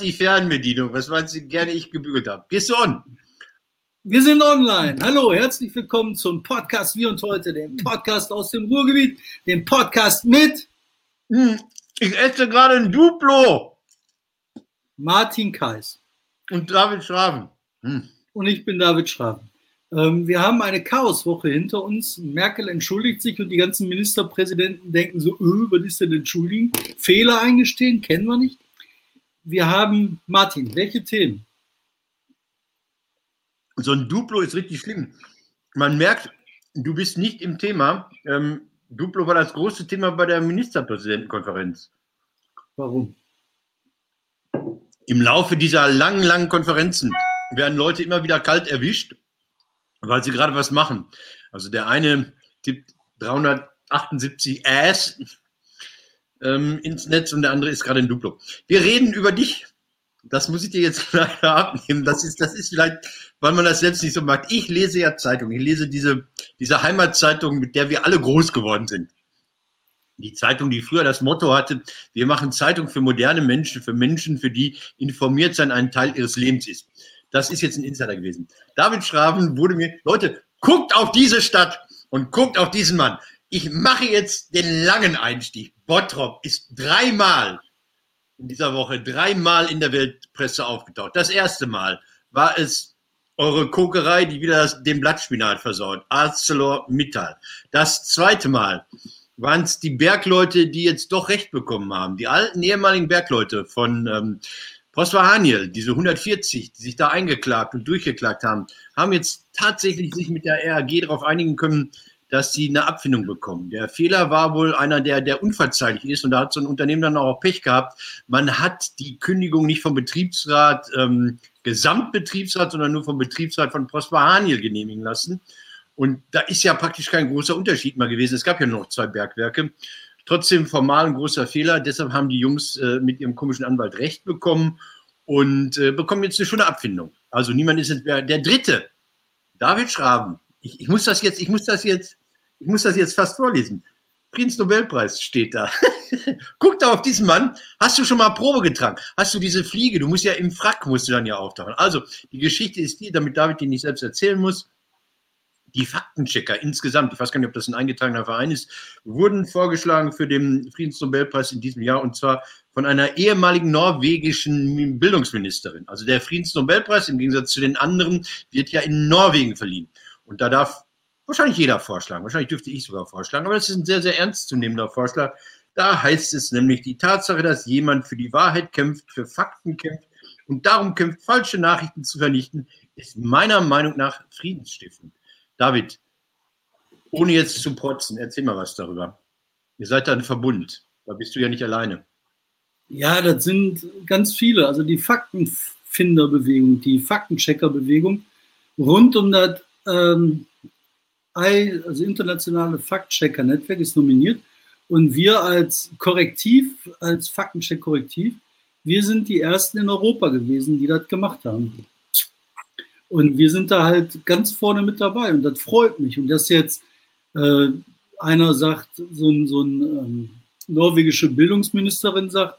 die Fernbedienung. Was meinst du, gerne ich gebügelt habe? Gehst du on? Wir sind online. Hallo, herzlich willkommen zum Podcast Wie und Heute, dem Podcast aus dem Ruhrgebiet, dem Podcast mit hm, ich esse gerade ein Duplo. Martin Kais. Und David Schraven. Hm. Und ich bin David Schraven. Ähm, wir haben eine Chaoswoche hinter uns. Merkel entschuldigt sich und die ganzen Ministerpräsidenten denken so, öh, was ist denn entschuldigen? Fehler eingestehen, kennen wir nicht wir haben, Martin, welche Themen? So ein Duplo ist richtig schlimm. Man merkt, du bist nicht im Thema. Ähm, Duplo war das große Thema bei der Ministerpräsidentenkonferenz. Warum? Im Laufe dieser langen, langen Konferenzen werden Leute immer wieder kalt erwischt, weil sie gerade was machen. Also der eine tippt 378 Ass ähm, ins Netz und der andere ist gerade in Duplo. Wir reden über dich. Das muss ich dir jetzt leider abnehmen. Das ist, das ist vielleicht, weil man das selbst nicht so mag. Ich lese ja Zeitung. Ich lese diese, diese Heimatzeitung, mit der wir alle groß geworden sind. Die Zeitung, die früher das Motto hatte, wir machen Zeitung für moderne Menschen, für Menschen, für die informiert sein ein Teil ihres Lebens ist. Das ist jetzt ein Insider gewesen. David Schraven wurde mir, Leute, guckt auf diese Stadt und guckt auf diesen Mann. Ich mache jetzt den langen Einstieg. Bottrop ist dreimal in dieser Woche, dreimal in der Weltpresse aufgetaucht. Das erste Mal war es eure Kokerei, die wieder das, den Blattspinat versaut. ArcelorMittal. Das zweite Mal waren es die Bergleute, die jetzt doch Recht bekommen haben. Die alten ehemaligen Bergleute von ähm, Prosper Haniel, diese 140, die sich da eingeklagt und durchgeklagt haben, haben jetzt tatsächlich sich mit der RAG darauf einigen können, dass sie eine Abfindung bekommen. Der Fehler war wohl einer, der, der unverzeihlich ist und da hat so ein Unternehmen dann auch Pech gehabt. Man hat die Kündigung nicht vom Betriebsrat, ähm, Gesamtbetriebsrat, sondern nur vom Betriebsrat von Prosper Haniel genehmigen lassen. Und da ist ja praktisch kein großer Unterschied mal gewesen. Es gab ja nur noch zwei Bergwerke. Trotzdem formal ein großer Fehler. Deshalb haben die Jungs äh, mit ihrem komischen Anwalt Recht bekommen und äh, bekommen jetzt eine schöne Abfindung. Also niemand ist jetzt mehr. Der dritte, David Schraben, ich, ich, muss das jetzt, ich muss das jetzt, ich muss das jetzt fast vorlesen. Friedensnobelpreis steht da. Guck da auf diesen Mann. Hast du schon mal Probe getragen? Hast du diese Fliege? Du musst ja im Frack musst du dann ja auftauchen. Also, die Geschichte ist die, damit David die nicht selbst erzählen muss. Die Faktenchecker insgesamt, ich weiß gar nicht, ob das ein eingetragener Verein ist, wurden vorgeschlagen für den Friedensnobelpreis in diesem Jahr und zwar von einer ehemaligen norwegischen Bildungsministerin. Also der Friedensnobelpreis im Gegensatz zu den anderen wird ja in Norwegen verliehen. Und da darf wahrscheinlich jeder vorschlagen. Wahrscheinlich dürfte ich sogar vorschlagen. Aber das ist ein sehr, sehr ernstzunehmender Vorschlag. Da heißt es nämlich die Tatsache, dass jemand für die Wahrheit kämpft, für Fakten kämpft und darum kämpft, falsche Nachrichten zu vernichten, ist meiner Meinung nach friedensstiftend. David, ohne jetzt zu protzen, erzähl mal was darüber. Ihr seid da ein Verbund. Da bist du ja nicht alleine. Ja, das sind ganz viele. Also die Faktenfinderbewegung, die Faktencheckerbewegung rund um das ähm, also internationale Faktchecker-Netzwerk ist nominiert und wir als Korrektiv, als Faktencheck-Korrektiv, wir sind die Ersten in Europa gewesen, die das gemacht haben. Und wir sind da halt ganz vorne mit dabei und das freut mich. Und dass jetzt äh, einer sagt, so ein, so ein ähm, norwegische Bildungsministerin sagt,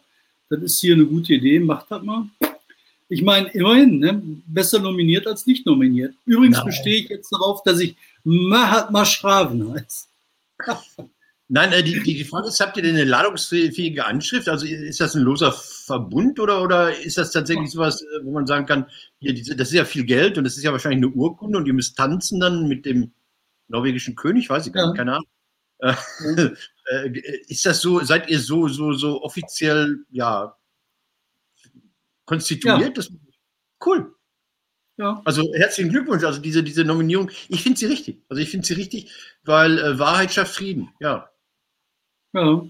das ist hier eine gute Idee, macht das mal. Ich meine, immerhin, ne? besser nominiert als nicht nominiert. Übrigens Nein. bestehe ich jetzt darauf, dass ich Mahatma Schraven heiße. Nein, äh, die, die Frage ist, habt ihr denn eine ladungsfähige Anschrift? Also ist das ein loser Verbund oder, oder ist das tatsächlich sowas, äh, wo man sagen kann, hier, diese, das ist ja viel Geld und das ist ja wahrscheinlich eine Urkunde und ihr müsst tanzen dann mit dem norwegischen König, weiß ich gar nicht, ja. keine Ahnung. Ja. Äh, ist das so, seid ihr so, so, so offiziell, ja, konstituiert. Ja. Das, cool. Ja. Also herzlichen Glückwunsch. Also diese, diese Nominierung, ich finde sie richtig. Also ich finde sie richtig, weil äh, Wahrheit schafft Frieden. Ja. Ja.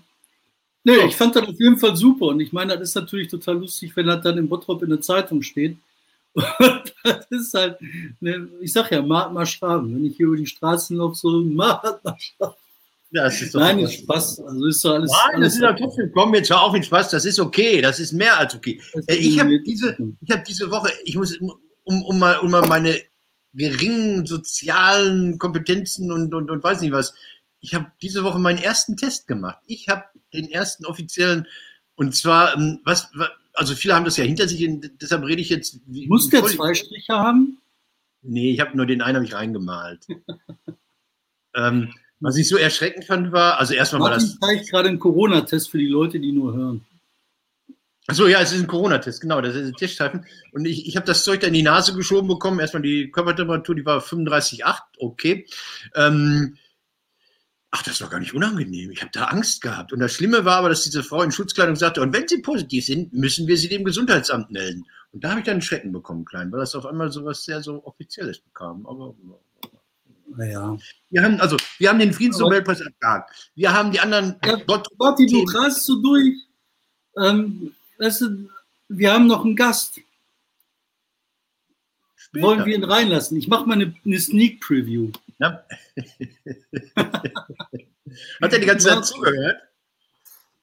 Nee, so. ich fand das auf jeden Fall super. Und ich meine, das ist natürlich total lustig, wenn das dann im Bottrop in der Zeitung steht. Und das ist halt, ne, ich sag ja, Mahatma Schraben. Wenn ich hier über die Straßen laufe, so Mahatma Schraben. Ja, das ist doch Nein, ist Spaß. Also ist doch alles. Nein, alles das ist ja trotzdem. Komm, jetzt hör auf mit Spaß. Das ist okay. Das ist mehr als okay. Äh, ich habe diese, ich habe diese Woche, ich muss, um, um mal, um mal meine geringen sozialen Kompetenzen und, und, und weiß nicht was. Ich habe diese Woche meinen ersten Test gemacht. Ich habe den ersten offiziellen, und zwar, ähm, was, also viele haben das ja hinter sich, deshalb rede ich jetzt. Wie, Muss der zwei Striche haben? Nee, ich habe nur den einen habe ich reingemalt. ähm, was ich so erschreckend fand, war, also erstmal war das. Ich zeige gerade einen Corona-Test für die Leute, die nur hören. Achso, ja, es ist ein Corona-Test, genau, das ist ein Tischstreifen. Und ich, ich habe das Zeug da in die Nase geschoben bekommen. Erstmal die Körpertemperatur, die war 35,8, okay. Ähm, ach, das war gar nicht unangenehm. Ich habe da Angst gehabt. Und das Schlimme war aber, dass diese Frau in Schutzkleidung sagte, und wenn Sie positiv sind, müssen wir Sie dem Gesundheitsamt melden. Und da habe ich dann einen Schrecken bekommen, klein, weil das auf einmal so was sehr so Offizielles bekam. Aber naja. Wir haben, also, wir haben den Friedensnobelpreis abgehakt. Wir haben die anderen. Ja, Gott, Gotti, du rast so durch. Ähm, weißt du, wir haben noch einen Gast. Später. Wollen wir ihn reinlassen? Ich mache mal eine, eine Sneak Preview. Ja. Hat er die ganze Zeit zugehört?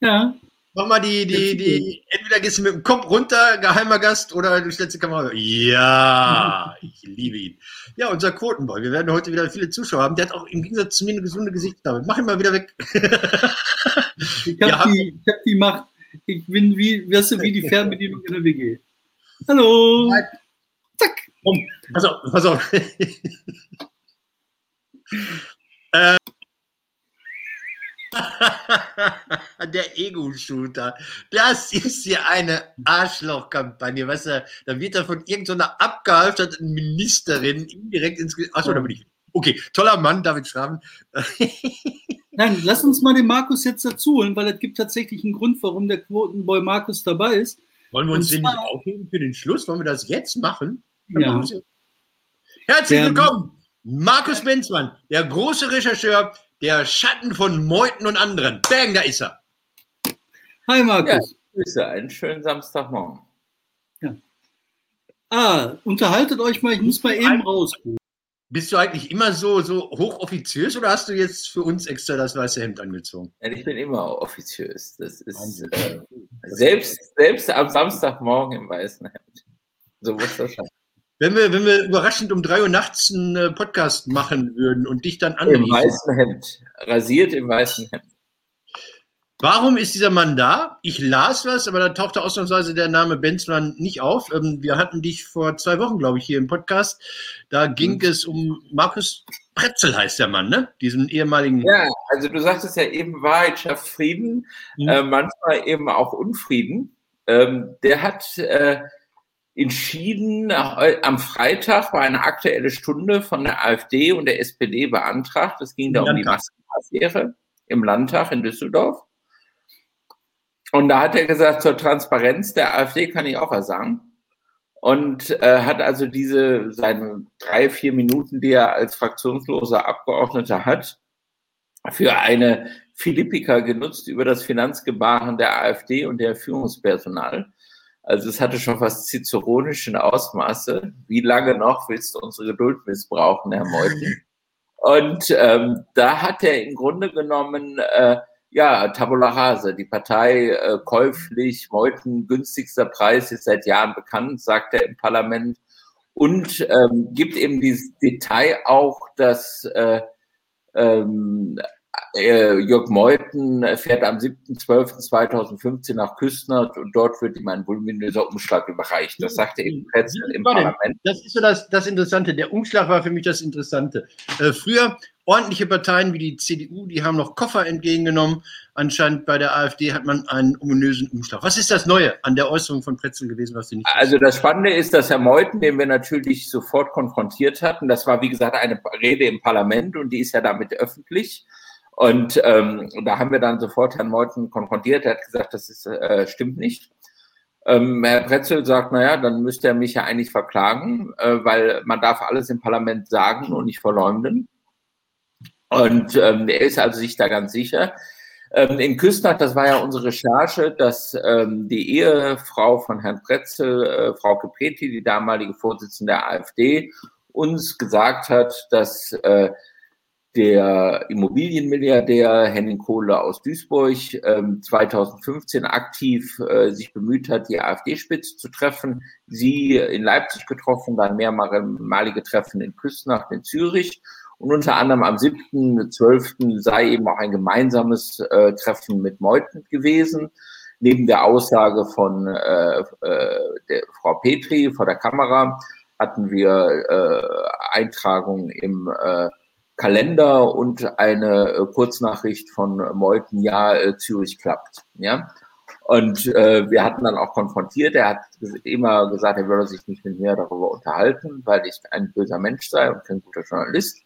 Ja. Mach mal die, die, die, entweder gehst du mit dem Kopf runter, geheimer Gast, oder du stellst die Kamera. Ja, ich liebe ihn. Ja, unser Quotenboy. Wir werden heute wieder viele Zuschauer haben. Der hat auch im Gegensatz zu mir eine gesunde Gesichtsfarbe. Mach ihn mal wieder weg. ich habe ja. die, hab die Macht. Ich bin wie, weißt du, wie die Fernbedienung in der WG. Hallo. Zack. Pass auf, pass auf. äh, der Ego-Shooter. Das ist hier eine Arschloch-Kampagne. Weißt du, da wird er von irgendeiner abgehalfterten Ministerin indirekt ins. Achso, da bin ich. Okay, toller Mann, David Schraben. Nein, lass uns mal den Markus jetzt dazu holen, weil es gibt tatsächlich einen Grund, warum der Quotenboy Markus dabei ist. Wollen wir uns den nicht aufheben für den Schluss? Wollen wir das jetzt machen? Ja. Herzlich willkommen, Markus Benzmann, der große Rechercheur der Schatten von Meuten und anderen. Bang, da ist er. Hi Markus. Ja, Grüße, einen schönen Samstagmorgen. Ja. Ah, unterhaltet euch mal, ich muss mal eben raus. Bist du eigentlich immer so, so hochoffiziös oder hast du jetzt für uns extra das weiße Hemd angezogen? Ja, ich bin immer offiziös. Das ist äh, selbst, selbst am Samstagmorgen im weißen Hemd. So muss das sein. Wenn wir, wenn wir überraschend um drei Uhr nachts einen äh, Podcast machen würden und dich dann anrufen. Im weißen Hemd. Rasiert im weißen Hemd. Warum ist dieser Mann da? Ich las was, aber da tauchte ausnahmsweise der Name Benzmann nicht auf. Ähm, wir hatten dich vor zwei Wochen, glaube ich, hier im Podcast. Da ging mhm. es um Markus Pretzel heißt der Mann, ne? Diesen ehemaligen. Ja, also du sagtest ja eben, Wahrheit schafft Frieden, mhm. äh, manchmal eben auch Unfrieden. Ähm, der hat äh, entschieden am Freitag war eine aktuelle Stunde von der AfD und der SPD beantragt. Es ging da um die Maskenaffäre im Landtag in Düsseldorf. Und da hat er gesagt, zur Transparenz der AfD kann ich auch was sagen. Und äh, hat also diese seine drei, vier Minuten, die er als fraktionsloser Abgeordneter hat, für eine Philippika genutzt über das Finanzgebaren der AfD und der Führungspersonal. Also es hatte schon fast ciceronischen Ausmaße. Wie lange noch willst du unsere Geduld missbrauchen, Herr Meuthen? Und ähm, da hat er im Grunde genommen, äh, ja, Tabula Rase, die Partei äh, käuflich, Meuthen günstigster Preis ist seit Jahren bekannt, sagt er im Parlament. Und ähm, gibt eben dieses Detail auch, dass äh, ähm, äh, Jörg Meuthen fährt am 7.12.2015 nach Küstner und dort wird ihm ein voluminöser Umschlag überreicht. Das sagte eben Pretzel im Parlament. Das ist so das, das Interessante. Der Umschlag war für mich das Interessante. Äh, früher ordentliche Parteien wie die CDU, die haben noch Koffer entgegengenommen. Anscheinend bei der AfD hat man einen ominösen Umschlag. Was ist das Neue an der Äußerung von Pretzel gewesen, was Sie nicht Also das Spannende ist, dass Herr Meuthen, den wir natürlich sofort konfrontiert hatten, das war wie gesagt eine Rede im Parlament und die ist ja damit öffentlich. Und ähm, da haben wir dann sofort Herrn Meuthen konfrontiert. Er hat gesagt, das ist, äh, stimmt nicht. Ähm, Herr Pretzel sagt, naja, dann müsste er mich ja eigentlich verklagen, äh, weil man darf alles im Parlament sagen und nicht verleumden. Und ähm, er ist also sich da ganz sicher. Ähm, in Küstnacht, das war ja unsere Recherche, dass ähm, die Ehefrau von Herrn Pretzel, äh, Frau Kepeti, die damalige Vorsitzende der AfD, uns gesagt hat, dass äh, der Immobilienmilliardär Henning Kohle aus Duisburg ähm, 2015 aktiv äh, sich bemüht hat, die AfD-Spitze zu treffen. Sie in Leipzig getroffen, dann mehrmalige Treffen in Küstnacht in Zürich. Und unter anderem am 7.12. sei eben auch ein gemeinsames äh, Treffen mit Meuthen gewesen. neben der Aussage von äh, äh, der Frau Petri vor der Kamera hatten wir äh, Eintragungen im äh, Kalender und eine äh, Kurznachricht von Meuthen, ja, äh, Zürich klappt. Ja. Und äh, wir hatten dann auch konfrontiert. Er hat immer gesagt, er würde sich nicht mit mir darüber unterhalten, weil ich ein böser Mensch sei und kein guter Journalist.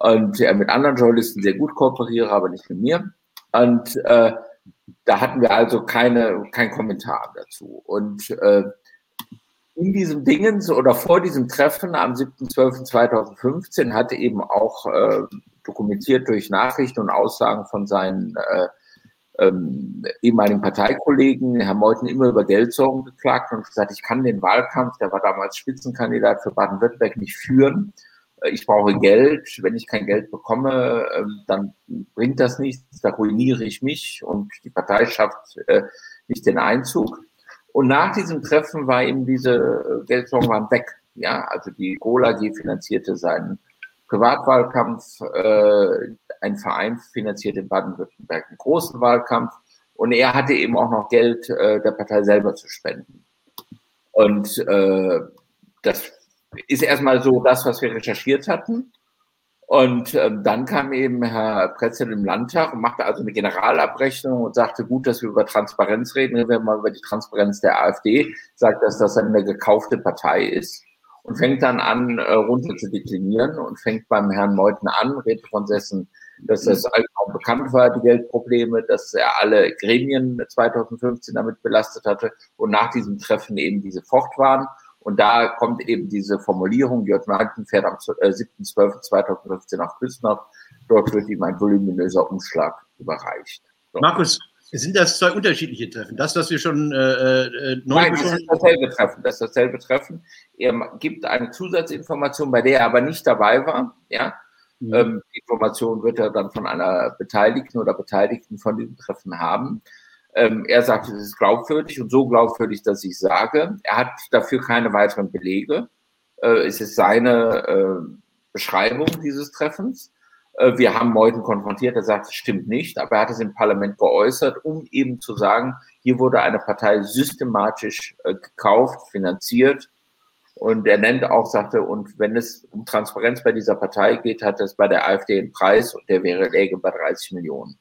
Und er mit anderen Journalisten sehr gut kooperiere, aber nicht mit mir. Und äh, da hatten wir also keine, kein Kommentar dazu. Und äh, in diesem Dingens oder vor diesem Treffen am 7.12.2015 hatte eben auch äh, dokumentiert durch Nachrichten und Aussagen von seinen äh, ähm, ehemaligen Parteikollegen, Herr Meuthen, immer über Geldsorgen geklagt und gesagt, ich kann den Wahlkampf, der war damals Spitzenkandidat für Baden-Württemberg, nicht führen. Ich brauche Geld. Wenn ich kein Geld bekomme, ähm, dann bringt das nichts. Da ruiniere ich mich und die Partei schafft äh, nicht den Einzug. Und nach diesem Treffen war eben diese äh, Geldsorgen waren weg. Ja, also die Gola G finanzierte seinen Privatwahlkampf, äh, ein Verein finanzierte in Baden-Württemberg einen großen Wahlkampf und er hatte eben auch noch Geld äh, der Partei selber zu spenden. Und äh, das ist erstmal so das, was wir recherchiert hatten. Und ähm, dann kam eben Herr Pretzel im Landtag und machte also eine Generalabrechnung und sagte, gut, dass wir über Transparenz reden, reden wir mal über die Transparenz der AfD, sagt, dass das eine gekaufte Partei ist. Und fängt dann an, äh, runter zu deklinieren und fängt beim Herrn Meuthen an, redet von dessen, dass das allgemein bekannt war, die Geldprobleme, dass er alle Gremien 2015 damit belastet hatte und nach diesem Treffen eben diese fort waren und da kommt eben diese Formulierung, Jörg Martin fährt am 7.12.2015 nach Küsnacht. Dort wird ihm ein voluminöser Umschlag überreicht. So. Markus, sind das zwei unterschiedliche Treffen? Das, was wir schon äh, äh neu Nein, das ist dasselbe Treffen. Das ist dasselbe Treffen. Er gibt eine Zusatzinformation, bei der er aber nicht dabei war. Ja, mhm. ähm, die Information wird er dann von einer Beteiligten oder Beteiligten von diesem Treffen haben. Ähm, er sagt, es ist glaubwürdig und so glaubwürdig, dass ich sage. Er hat dafür keine weiteren Belege. Äh, es ist seine äh, Beschreibung dieses Treffens. Äh, wir haben Meuthen konfrontiert, er sagt, es stimmt nicht, aber er hat es im Parlament geäußert, um eben zu sagen, hier wurde eine Partei systematisch äh, gekauft, finanziert. Und er nennt auch, sagte, und wenn es um Transparenz bei dieser Partei geht, hat es bei der AfD einen Preis und der wäre läge bei 30 Millionen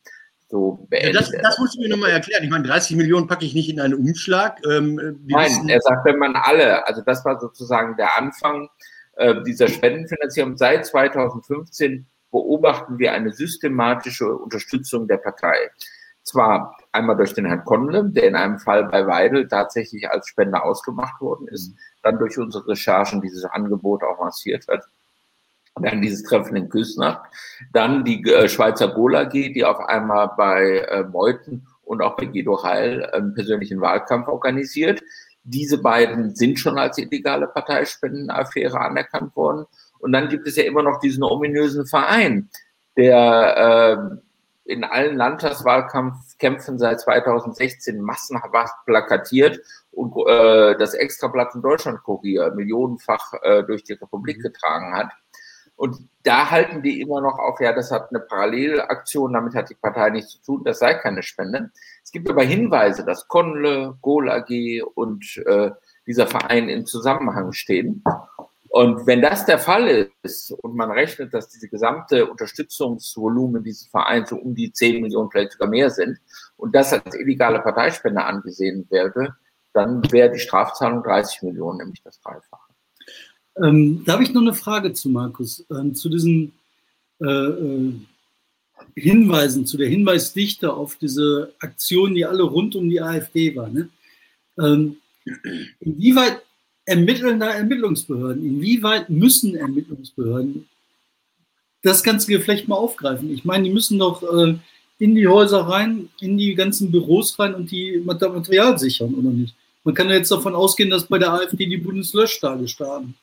so beendet. Ja, das, das musst du mir nochmal erklären. Ich meine, 30 Millionen packe ich nicht in einen Umschlag. Ähm, Nein, wissen, er sagt, wenn man alle, also das war sozusagen der Anfang äh, dieser Spendenfinanzierung. Seit 2015 beobachten wir eine systematische Unterstützung der Partei. Zwar einmal durch den Herrn Konle, der in einem Fall bei Weidel tatsächlich als Spender ausgemacht worden ist, mhm. dann durch unsere Recherchen dieses Angebot auch massiert hat dann dieses Treffen in Küsnacht, dann die äh, Schweizer Gola G, die auf einmal bei äh, Meuthen und auch bei Guido Heil einen persönlichen Wahlkampf organisiert. Diese beiden sind schon als illegale Parteispendenaffäre anerkannt worden. Und dann gibt es ja immer noch diesen ominösen Verein, der äh, in allen Landtagswahlkämpfen seit 2016 massenhaft plakatiert und äh, das Extrablatt in Deutschland Kurier millionenfach äh, durch die Republik mhm. getragen hat. Und da halten die immer noch auf, ja, das hat eine Parallelaktion, damit hat die Partei nichts zu tun, das sei keine Spende. Es gibt aber Hinweise, dass Konle, Gol AG und äh, dieser Verein im Zusammenhang stehen. Und wenn das der Fall ist und man rechnet, dass diese gesamte Unterstützungsvolumen dieses Vereins so um die 10 Millionen, vielleicht sogar mehr sind, und das als illegale Parteispende angesehen werde, dann wäre die Strafzahlung 30 Millionen, nämlich das Dreifache. Ähm, da habe ich noch eine Frage zu Markus, ähm, zu diesen äh, äh, Hinweisen, zu der Hinweisdichte auf diese Aktionen, die alle rund um die AfD waren. Ne? Ähm, inwieweit ermitteln da Ermittlungsbehörden? Inwieweit müssen Ermittlungsbehörden das ganze Geflecht mal aufgreifen? Ich meine, die müssen doch äh, in die Häuser rein, in die ganzen Büros rein und die Material sichern, oder nicht? Man kann ja jetzt davon ausgehen, dass bei der AfD die Bundeslöschtage starten.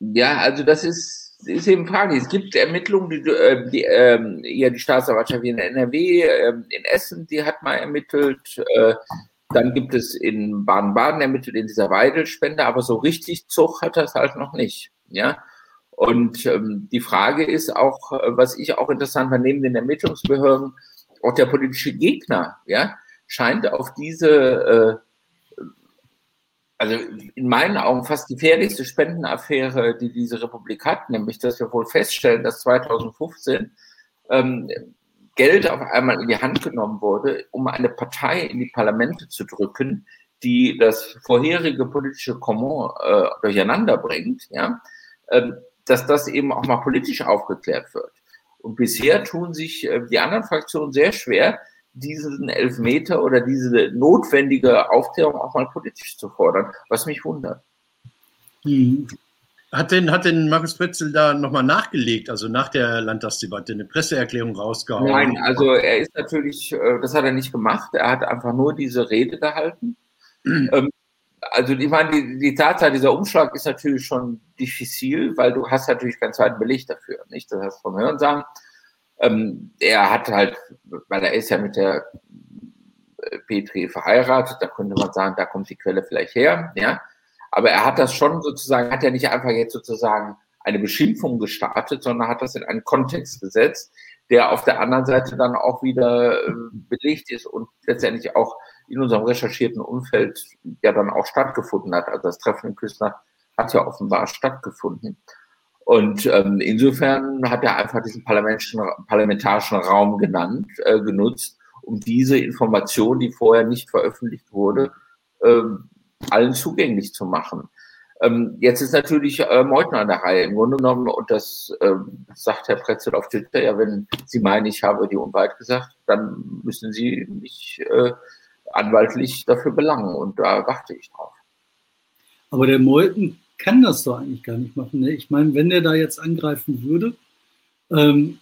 Ja, also das ist, ist eben fraglich. Es gibt Ermittlungen, die, äh, die ähm, ja die Staatsanwaltschaft in NRW, äh, in Essen, die hat mal ermittelt. Äh, dann gibt es in Baden-Baden ermittelt in dieser Weidelspende, aber so richtig Zug hat das halt noch nicht. Ja. Und ähm, die Frage ist auch, äh, was ich auch interessant war, neben den Ermittlungsbehörden, auch der politische Gegner, ja, scheint auf diese, äh, also in meinen Augen fast gefährlichste Spendenaffäre, die diese Republik hat, nämlich dass wir wohl feststellen, dass 2015 ähm, Geld auf einmal in die Hand genommen wurde, um eine Partei in die Parlamente zu drücken, die das vorherige politische Comment äh, durcheinander bringt, ja, äh, dass das eben auch mal politisch aufgeklärt wird. Und bisher tun sich äh, die anderen Fraktionen sehr schwer, diesen Elfmeter oder diese notwendige Aufklärung auch mal politisch zu fordern, was mich wundert. Hm. Hat denn, hat denn Markus Pretzel da nochmal nachgelegt, also nach der Landtagsdebatte, eine Presseerklärung rausgehauen? Nein, also er ist natürlich, äh, das hat er nicht gemacht, er hat einfach nur diese Rede gehalten. ähm, also ich meine, die, die Tatsache, dieser Umschlag ist natürlich schon diffizil, weil du hast natürlich keinen zweiten Beleg dafür, nicht? Das heißt vom Hörensagen. Ähm, er hat halt, weil er ist ja mit der äh, Petri verheiratet, da könnte man sagen, da kommt die Quelle vielleicht her, ja. Aber er hat das schon sozusagen, hat ja nicht einfach jetzt sozusagen eine Beschimpfung gestartet, sondern hat das in einen Kontext gesetzt, der auf der anderen Seite dann auch wieder äh, belegt ist und letztendlich auch in unserem recherchierten Umfeld ja dann auch stattgefunden hat. Also das Treffen in Küssner hat ja offenbar stattgefunden. Und ähm, insofern hat er einfach diesen parlamentarischen Raum genannt, äh, genutzt, um diese Information, die vorher nicht veröffentlicht wurde, äh, allen zugänglich zu machen. Ähm, jetzt ist natürlich äh, Meutner an der Reihe. Im Grunde genommen, und das äh, sagt Herr Pretzel auf Twitter, ja, wenn Sie meinen, ich habe die Unwahrheit gesagt, dann müssen Sie mich äh, anwaltlich dafür belangen. Und da warte ich drauf. Aber der Meuthen kann das doch eigentlich gar nicht machen. Ne? Ich meine, wenn der da jetzt angreifen würde, ähm,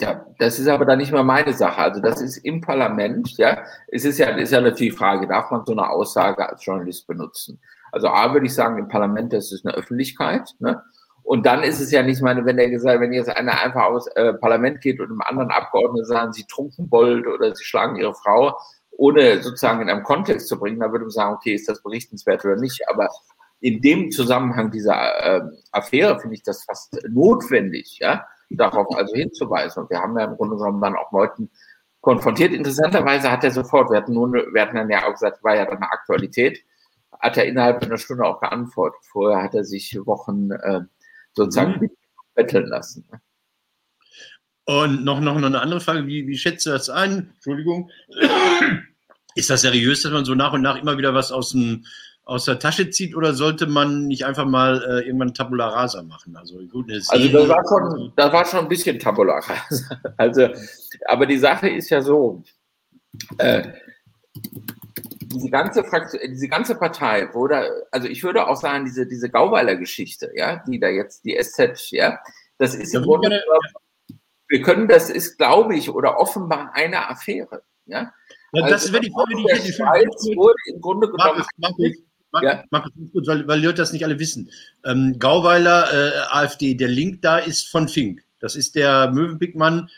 ja, das ist aber dann nicht mehr meine Sache. Also das ist im Parlament, ja. Es ist ja, ist ja natürlich die Frage, darf man so eine Aussage als Journalist benutzen? Also A würde ich sagen, im Parlament, das ist eine Öffentlichkeit, ne? Und dann ist es ja nicht meine, wenn der gesagt, wenn jetzt einer einfach aus äh, Parlament geht und einem anderen Abgeordneten sagen, sie trunken Bold oder sie schlagen ihre Frau, ohne sozusagen in einem Kontext zu bringen, dann würde man sagen, okay, ist das berichtenswert oder nicht. Aber in dem Zusammenhang dieser äh, Affäre finde ich das fast notwendig, ja, darauf also hinzuweisen. Und wir haben ja im Grunde genommen dann auch Leuten konfrontiert. Interessanterweise hat er sofort, wir hatten, nun, wir hatten dann ja auch gesagt, war ja dann eine Aktualität, hat er innerhalb einer Stunde auch geantwortet. Vorher hat er sich Wochen äh, sozusagen mhm. betteln lassen. Und noch, noch eine andere Frage, wie, wie schätzt du das ein? Entschuldigung. Ist das seriös, dass man so nach und nach immer wieder was aus dem aus der Tasche zieht oder sollte man nicht einfach mal äh, irgendwann Tabula Rasa machen? Also, gut, also das, war schon, das war schon ein bisschen Tabula Rasa. Also, aber die Sache ist ja so, äh, diese ganze Fraktion, diese ganze Partei wurde, also ich würde auch sagen, diese, diese Gauweiler Geschichte, ja, die da jetzt, die SZ, ja, das ist im ja, Grunde, ja. wir können, das ist, glaube ich, oder offenbar eine Affäre, ja. ja das also, wäre die Frage, die ich hätte. wurde im Grunde genommen. Markus, Markus, ja. Markus, gut, weil, weil Leute das nicht alle wissen. Ähm, Gauweiler, äh, AfD, der Link da ist von Fink. Das ist der Möwenpickmann,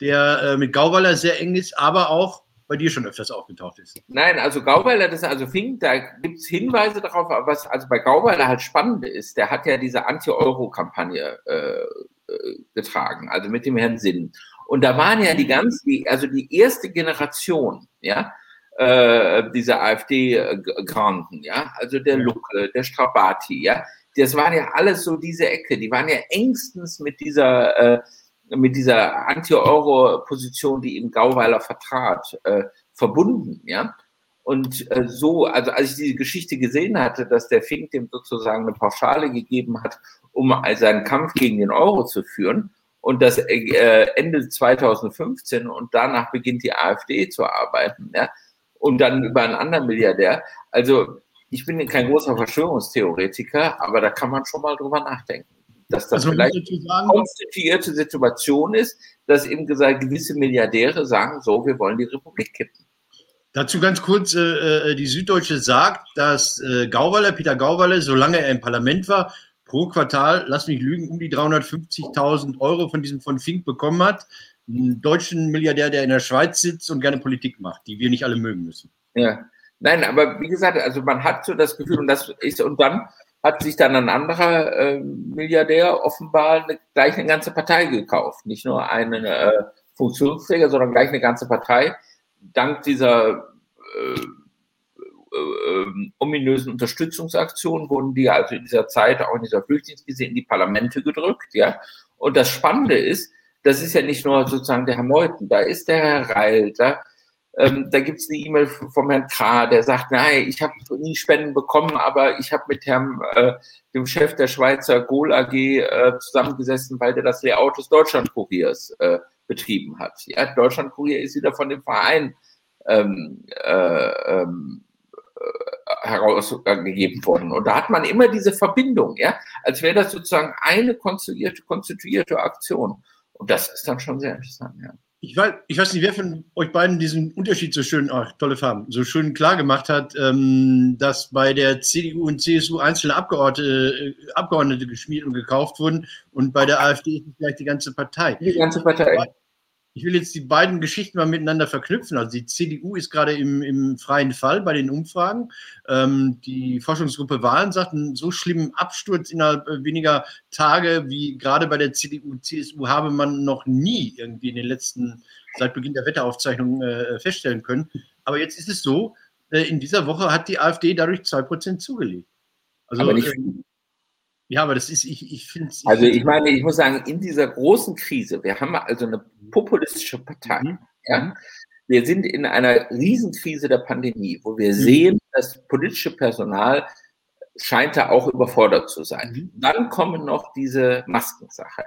der äh, mit Gauweiler sehr eng ist, aber auch bei dir schon öfters aufgetaucht ist. Nein, also Gauweiler, das ist also Fink, da gibt es Hinweise darauf, was also bei Gauweiler halt spannend ist, der hat ja diese Anti-Euro-Kampagne äh, äh getragen, also mit dem Herrn Sinn. Und da waren ja die ganz, also die erste Generation, ja, äh, dieser AfD-Granten, ja, also der Lucke, der Strabati, ja, das waren ja alles so diese Ecke, die waren ja engstens mit dieser, äh, mit dieser Anti-Euro-Position, die eben Gauweiler vertrat, äh, verbunden, ja. Und äh, so, also als ich diese Geschichte gesehen hatte, dass der Fink dem sozusagen eine Pauschale gegeben hat, um seinen Kampf gegen den Euro zu führen, und das äh, Ende 2015 und danach beginnt die AfD zu arbeiten, ja, und dann über einen anderen Milliardär. Also ich bin kein großer Verschwörungstheoretiker, aber da kann man schon mal drüber nachdenken. Dass das also vielleicht eine konstituierte Situation ist, dass eben gesagt gewisse Milliardäre sagen, so, wir wollen die Republik kippen. Dazu ganz kurz, äh, äh die Süddeutsche sagt, dass äh, Gauweiler, Peter Gauweiler, solange er im Parlament war, pro Quartal, lass mich lügen, um die 350.000 Euro von diesem von Fink bekommen hat einen deutschen Milliardär, der in der Schweiz sitzt und gerne Politik macht, die wir nicht alle mögen müssen. Ja, nein, aber wie gesagt, also man hat so das Gefühl, und das ist, und dann hat sich dann ein anderer äh, Milliardär offenbar eine, gleich eine ganze Partei gekauft. Nicht nur einen äh, Funktionsträger, sondern gleich eine ganze Partei. dank dieser äh, äh, ominösen Unterstützungsaktionen wurden die also in dieser Zeit, auch in dieser Flüchtlingskrise, in die Parlamente gedrückt. Ja? Und das Spannende ist, das ist ja nicht nur sozusagen der Herr Meuthen, da ist der Herr Reil, da, ähm, da gibt es eine E-Mail vom Herrn Krah, der sagt, nein, ich habe nie Spenden bekommen, aber ich habe mit Herrn, äh, dem Chef der Schweizer Goal AG äh, zusammengesessen, weil der das Layout des Deutschlandkuriers äh, betrieben hat. Ja, Deutschlandkurier ist wieder von dem Verein ähm, äh, ähm, äh, herausgegeben worden. Und da hat man immer diese Verbindung, ja, als wäre das sozusagen eine konstituierte, konstituierte Aktion. Und das ist dann schon sehr interessant, ja. Ich weiß, ich weiß nicht, wer von euch beiden diesen Unterschied so schön, ach, tolle Farben, so schön klar gemacht hat, ähm, dass bei der CDU und CSU einzelne Abgeordnete, äh, Abgeordnete geschmiert und gekauft wurden und bei der AfD vielleicht die ganze Partei. Die ganze Partei. Ich will jetzt die beiden Geschichten mal miteinander verknüpfen. Also die CDU ist gerade im, im freien Fall bei den Umfragen. Ähm, die Forschungsgruppe Wahlen sagt, einen so schlimmen Absturz innerhalb äh, weniger Tage wie gerade bei der CDU CSU habe man noch nie irgendwie in den letzten, seit Beginn der Wetteraufzeichnung äh, feststellen können. Aber jetzt ist es so, äh, in dieser Woche hat die AfD dadurch 2% zugelegt. Also, Aber nicht, äh, ja, aber das ist, ich, ich finde es. Also ich meine, ich muss sagen, in dieser großen Krise, wir haben also eine populistische Partei. Mhm. Ja? Mhm. Wir sind in einer Riesenkrise der Pandemie, wo wir mhm. sehen, das politische Personal scheint da auch überfordert zu sein. Mhm. Dann kommen noch diese Maskensache.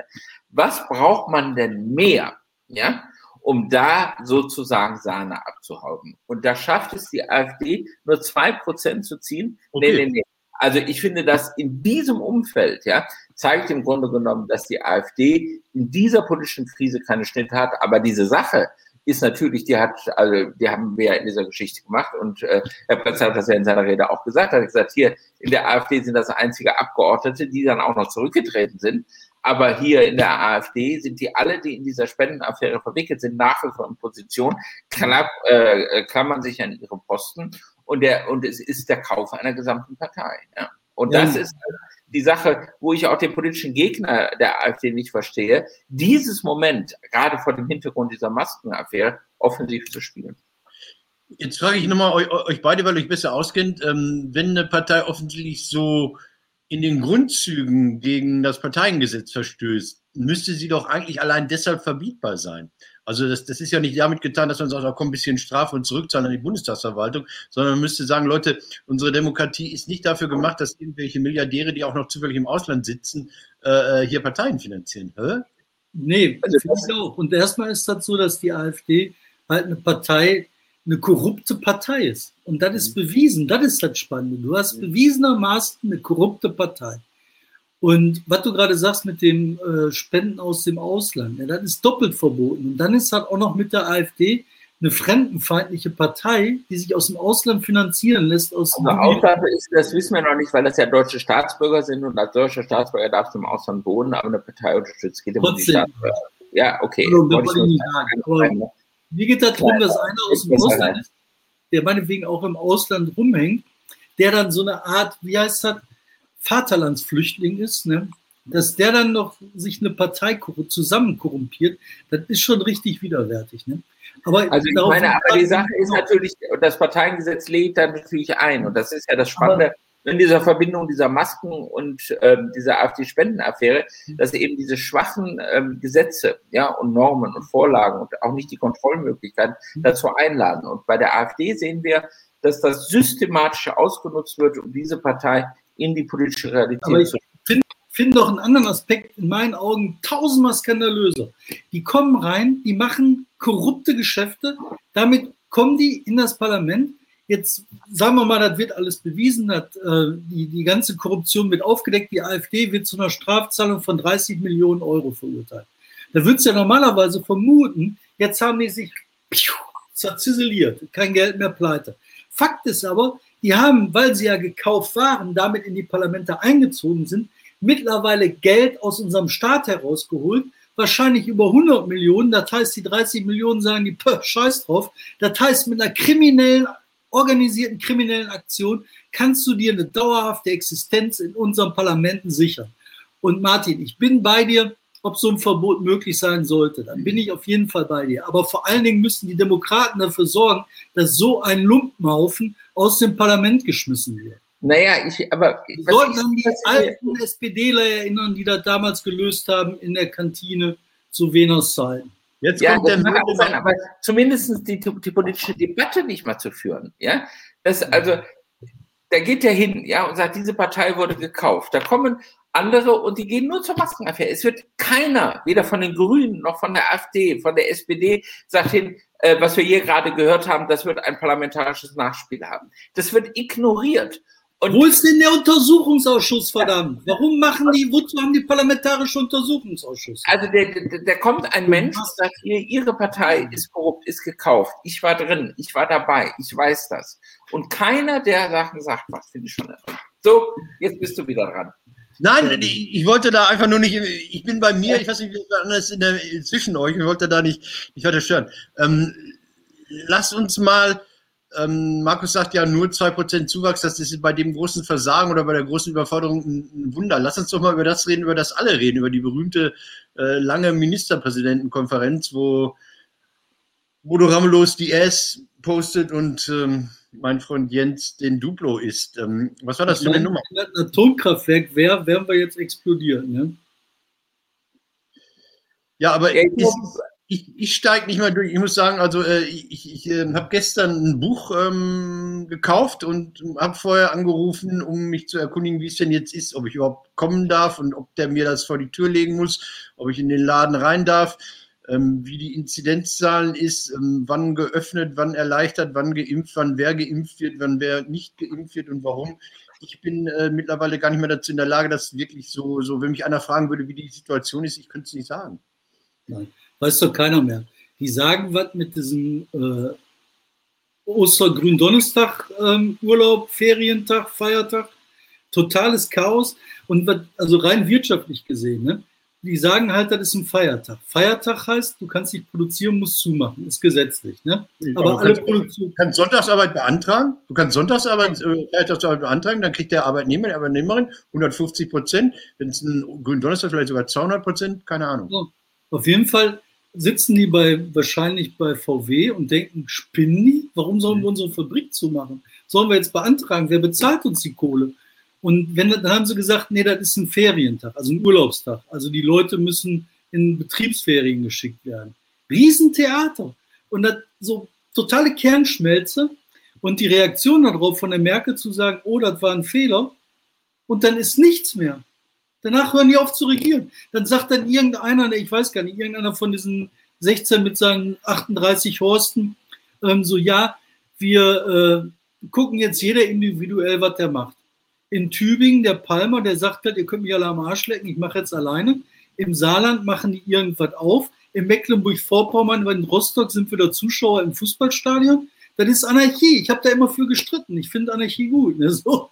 Was braucht man denn mehr, ja, um da sozusagen Sahne abzuhauen? Und da schafft es die AfD nur zwei Prozent zu ziehen. Okay. Nee, nee, nee. Also ich finde, dass in diesem Umfeld, ja, zeigt im Grunde genommen, dass die AfD in dieser politischen Krise keine Schnitte hat. Aber diese Sache ist natürlich, die hat, also die haben wir ja in dieser Geschichte gemacht und äh, Herr Präsident hat das ja in seiner Rede auch gesagt, er hat gesagt, hier in der AfD sind das einzige Abgeordnete, die dann auch noch zurückgetreten sind. Aber hier in der AfD sind die alle, die in dieser Spendenaffäre verwickelt sind, nach wie vor in Position, klapp, äh, klammern sich an ihre Posten und, der, und es ist der Kauf einer gesamten Partei. Ja. Und das ja. ist die Sache, wo ich auch den politischen Gegner der AfD nicht verstehe, dieses Moment, gerade vor dem Hintergrund dieser Maskenaffäre, offensiv zu spielen. Jetzt frage ich nochmal euch, euch beide, weil euch besser auskennt, ähm, wenn eine Partei offensichtlich so in den Grundzügen gegen das Parteiengesetz verstößt, müsste sie doch eigentlich allein deshalb verbietbar sein. Also das, das ist ja nicht damit getan, dass man sagt, da kommt ein bisschen Strafe und zurückzahlen an die Bundestagsverwaltung, sondern man müsste sagen, Leute, unsere Demokratie ist nicht dafür gemacht, dass irgendwelche Milliardäre, die auch noch zufällig im Ausland sitzen, äh, hier Parteien finanzieren. Hä? Nee, also finde ich auch. Und erstmal ist das so, dass die AfD halt eine Partei, eine korrupte Partei ist. Und das ist mhm. bewiesen, das ist das Spannende. Du hast bewiesenermaßen eine korrupte Partei. Und was du gerade sagst mit dem äh, Spenden aus dem Ausland, ja, das ist doppelt verboten. Und dann ist halt auch noch mit der AfD eine fremdenfeindliche Partei, die sich aus dem Ausland finanzieren lässt. Aus dem Ausland ist, das wissen wir noch nicht, weil das ja deutsche Staatsbürger sind und als deutscher Staatsbürger darfst du im Ausland wohnen, aber eine Partei unterstützt geht immer die Staatsbürger. Ja, okay. Also, mir geht darum, dass einer aus dem Ausland ist, der meinetwegen auch im Ausland rumhängt, der dann so eine Art, wie heißt das, Vaterlandsflüchtling ist, ne, dass der dann noch sich eine Partei zusammen korrumpiert, das ist schon richtig widerwärtig. Ne? Aber also ich meine, aber die Sache ist natürlich, das Parteiengesetz legt da natürlich ein und das ist ja das Spannende in dieser Verbindung dieser Masken und ähm, dieser AfD-Spendenaffäre, dass eben diese schwachen ähm, Gesetze ja, und Normen und Vorlagen und auch nicht die Kontrollmöglichkeiten mhm. dazu einladen. Und bei der AfD sehen wir, dass das systematisch ausgenutzt wird, um diese Partei in die politische Realität Aber ich finde find doch einen anderen Aspekt in meinen Augen tausendmal skandalöser. Die kommen rein, die machen korrupte Geschäfte, damit kommen die in das Parlament. Jetzt sagen wir mal, das wird alles bewiesen, dass, äh, die, die ganze Korruption wird aufgedeckt, die AfD wird zu einer Strafzahlung von 30 Millionen Euro verurteilt. Da wird es ja normalerweise vermuten, jetzt haben die sich zerziseliert, kein Geld mehr pleite. Fakt ist aber, die haben, weil sie ja gekauft waren, damit in die Parlamente eingezogen sind, mittlerweile Geld aus unserem Staat herausgeholt, wahrscheinlich über 100 Millionen. Das heißt, die 30 Millionen sagen die, pö, scheiß drauf. Das heißt, mit einer kriminellen, organisierten kriminellen Aktion kannst du dir eine dauerhafte Existenz in unseren Parlamenten sichern. Und Martin, ich bin bei dir. ob so ein Verbot möglich sein sollte, dann bin ich auf jeden Fall bei dir. Aber vor allen Dingen müssen die Demokraten dafür sorgen, dass so ein Lumpenhaufen aus dem Parlament geschmissen wird. Naja, ich, aber. Wir sollten an die alten SPDler erinnern, die das damals gelöst haben in der Kantine zu Veners Zeiten. Jetzt ja, kommt der sein, aber zumindest die, die politische Debatte nicht mal zu führen. Ja, das, also, der geht ja hin, ja, und sagt, diese Partei wurde gekauft. Da kommen andere und die gehen nur zur Maskenaffäre. Es wird keiner, weder von den Grünen noch von der AfD, von der SPD, sagt hin, äh, was wir hier gerade gehört haben, das wird ein parlamentarisches Nachspiel haben. Das wird ignoriert. Und Wo ist denn der Untersuchungsausschuss, verdammt? Warum machen die, wozu haben die parlamentarische Untersuchungsausschuss? Also der, der, der kommt ein Mensch und sagt, hier, Ihre Partei ist korrupt, ist gekauft. Ich war drin, ich war dabei, ich weiß das. Und keiner der Sachen sagt was, finde ich schon. So, jetzt bist du wieder dran. Nein, ich wollte da einfach nur nicht, ich bin bei mir, ich weiß nicht, wie anders in der, zwischen euch, ich wollte da nicht, nicht weiter stören. Ähm, lasst uns mal ähm, Markus sagt ja nur 2% Zuwachs, das ist bei dem großen Versagen oder bei der großen Überforderung ein, Wunder. Lass uns doch mal über das reden, über das alle reden, über die berühmte äh, lange Ministerpräsidentenkonferenz, wo Bodo Ramelos die S postet und ähm, mein Freund Jens den Duplo ist. Ähm, was war das für eine Nummer? Wenn ein Atomkraftwerk wäre, wären wir jetzt explodiert. Ne? Ja, aber ja, ist, ich, ich steige nicht mehr durch. Ich muss sagen, also äh, ich, ich äh, habe gestern ein Buch ähm, gekauft und habe vorher angerufen, um mich zu erkundigen, wie es denn jetzt ist, ob ich überhaupt kommen darf und ob der mir das vor die Tür legen muss, ob ich in den Laden rein darf, wie die Inzidenzzahlen ist, ähm, wann geöffnet, wann erleichtert, wann geimpft, wann wer geimpft wird, wann wer nicht geimpft wird und warum. Ich bin äh, mittlerweile gar nicht mehr dazu in der Lage, das wirklich so, so, wenn mich einer fragen würde, wie die Situation ist, ich könnte es nicht sagen. Nein. Weiß doch keiner mehr. Die sagen was mit diesem äh, Ostergründonnerstag, ähm, Urlaub, Ferientag, Feiertag. Totales Chaos. Und was, also rein wirtschaftlich gesehen, ne? Die sagen halt, das ist ein Feiertag. Feiertag heißt, du kannst nicht produzieren, musst zumachen, ist gesetzlich. Ne? Aber, Aber alle Produktion. Du kannst Sonntagsarbeit beantragen, du kannst Sonntagsarbeit, äh, Feiertagsarbeit beantragen, dann kriegt der Arbeitnehmer, die Arbeitnehmerin 150 Prozent, wenn es ein Gründonnerstag vielleicht sogar 200 Prozent, keine Ahnung. So. Auf jeden Fall sitzen die bei, wahrscheinlich bei VW und denken, spinnen die? Warum sollen wir unsere Fabrik zumachen? Sollen wir jetzt beantragen? Wer bezahlt uns die Kohle? Und wenn, dann haben sie gesagt, nee, das ist ein Ferientag, also ein Urlaubstag. Also die Leute müssen in Betriebsferien geschickt werden. Riesentheater. Und das so totale Kernschmelze. Und die Reaktion darauf von der Merkel zu sagen, oh, das war ein Fehler. Und dann ist nichts mehr. Danach hören die auf zu regieren. Dann sagt dann irgendeiner, ich weiß gar nicht, irgendeiner von diesen 16 mit seinen 38 Horsten, ähm, so, ja, wir äh, gucken jetzt jeder individuell, was der macht. In Tübingen, der Palmer, der sagt halt, ihr könnt mich alle am Arsch lecken, ich mache jetzt alleine. Im Saarland machen die irgendwas auf. In Mecklenburg-Vorpommern, in Rostock sind wieder Zuschauer im Fußballstadion. Das ist Anarchie. Ich habe da immer für gestritten. Ich finde Anarchie gut. Ne? So.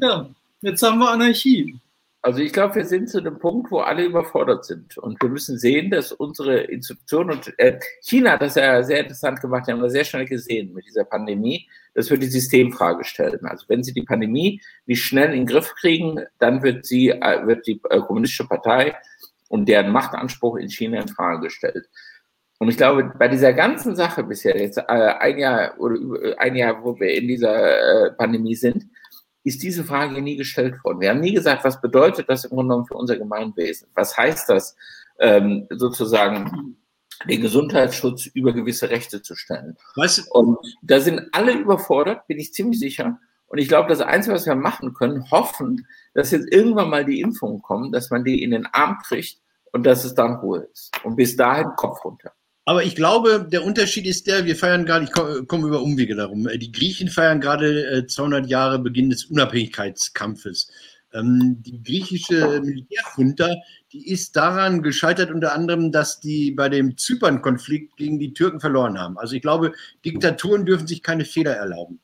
Ja, jetzt haben wir Anarchie. Also ich glaube, wir sind zu dem Punkt, wo alle überfordert sind. Und wir müssen sehen, dass unsere Institutionen und äh, China hat das ja sehr interessant gemacht, die haben das sehr schnell gesehen mit dieser Pandemie, dass wir die Systemfrage stellen. Also wenn sie die Pandemie nicht schnell in den Griff kriegen, dann wird sie, äh, wird die äh, kommunistische Partei und deren Machtanspruch in China in Frage gestellt. Und ich glaube, bei dieser ganzen Sache bisher, jetzt äh, ein Jahr oder über, ein Jahr, wo wir in dieser äh, Pandemie sind, ist diese Frage nie gestellt worden. Wir haben nie gesagt, was bedeutet das im Grunde genommen für unser Gemeinwesen? Was heißt das, ähm, sozusagen den Gesundheitsschutz über gewisse Rechte zu stellen? Was? Und da sind alle überfordert, bin ich ziemlich sicher. Und ich glaube, das Einzige, was wir machen können, hoffen, dass jetzt irgendwann mal die Impfungen kommen, dass man die in den Arm kriegt und dass es dann Ruhe ist. Und bis dahin Kopf runter. Aber ich glaube, der Unterschied ist der, wir feiern gerade, ich komme über Umwege darum, die Griechen feiern gerade 200 äh, Jahre Beginn des Unabhängigkeitskampfes. Ähm, die griechische Militärjunta, die ist daran gescheitert unter anderem, dass die bei dem Zypern-Konflikt gegen die Türken verloren haben. Also ich glaube, Diktaturen dürfen sich keine Fehler erlauben.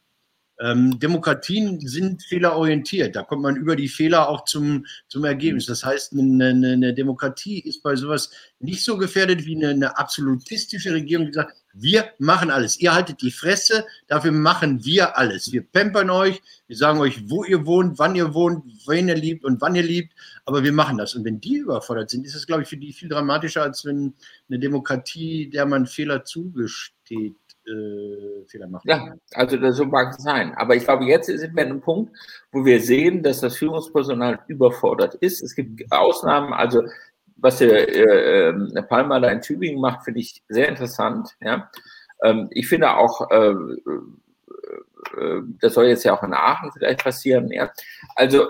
Ähm, Demokratien sind fehlerorientiert. Da kommt man über die Fehler auch zum, zum Ergebnis. Das heißt, eine, eine, Demokratie ist bei sowas nicht so gefährdet wie eine, eine absolutistische Regierung, die sagt, Wir machen alles. Ihr haltet die Fresse, dafür machen wir alles. Wir pampern euch, wir sagen euch, wo ihr wohnt, wann ihr wohnt, wen ihr liebt und wann ihr liebt, aber wir machen das. Und wenn die überfordert sind, ist es, glaube ich, für die viel dramatischer, als wenn eine Demokratie, der man Fehler zugesteht, äh, Fehler macht. Ja, also das so mag es sein. Aber ich glaube, jetzt sind wir an einem Punkt, wo wir sehen, dass das Führungspersonal überfordert ist. Es gibt Ausnahmen, also was der äh, äh, Palmer da in Tübingen macht, finde ich sehr interessant. Ja? Ähm, ich finde auch, äh, äh, das soll jetzt ja auch in Aachen vielleicht passieren. Ja? Also,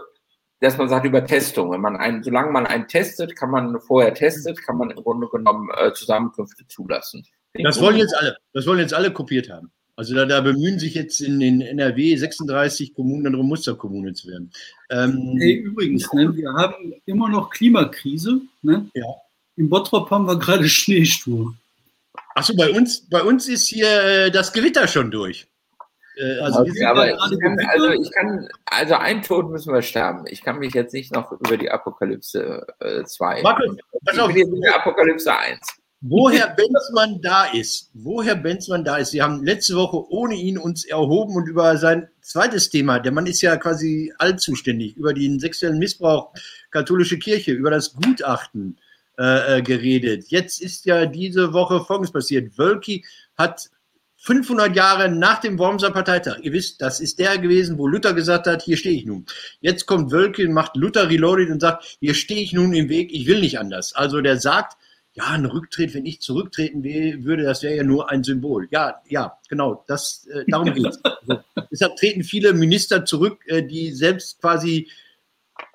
dass man sagt über Testung, wenn man einen, solange man einen testet, kann man vorher testet, kann man im Grunde genommen äh, Zusammenkünfte zulassen. Das wollen jetzt alle, das wollen jetzt alle kopiert haben. Also da, da, bemühen sich jetzt in den NRW 36 Kommunen darum, Musterkommune zu werden. Ähm, hey, übrigens, ne, wir haben immer noch Klimakrise. Ne? Ja. In Bottrop haben wir gerade Schneestur. Achso, bei uns, bei uns ist hier äh, das Gewitter schon durch. Äh, also, okay, aber ich kann, also ich kann, also ein Tod müssen wir sterben. Ich kann mich jetzt nicht noch über die Apokalypse 2. Äh, Markus, pass auf. Ich bin jetzt in der Apokalypse 1 woher Benzmann da ist, woher Benzmann da ist. Wir haben letzte Woche ohne ihn uns erhoben und über sein zweites Thema, der Mann ist ja quasi allzuständig, über den sexuellen Missbrauch katholische Kirche, über das Gutachten äh, äh geredet. Jetzt ist ja diese Woche Folgendes passiert. Wölki hat 500 Jahre nach dem Wormser Parteitag. Ihr wisst, das ist der gewesen, wo Luther gesagt hat, hier stehe ich nun. Jetzt kommt Wölke, macht Luther reloaded und sagt, hier stehe ich nun im Weg, ich will nicht anders. Also der sagt, ja, ein Rücktritt, wenn ich zurücktreten würde, das wäre ja nur ein Symbol. Ja, ja, genau, das, äh, darum geht es. Also, deshalb treten viele Minister zurück, äh, die selbst quasi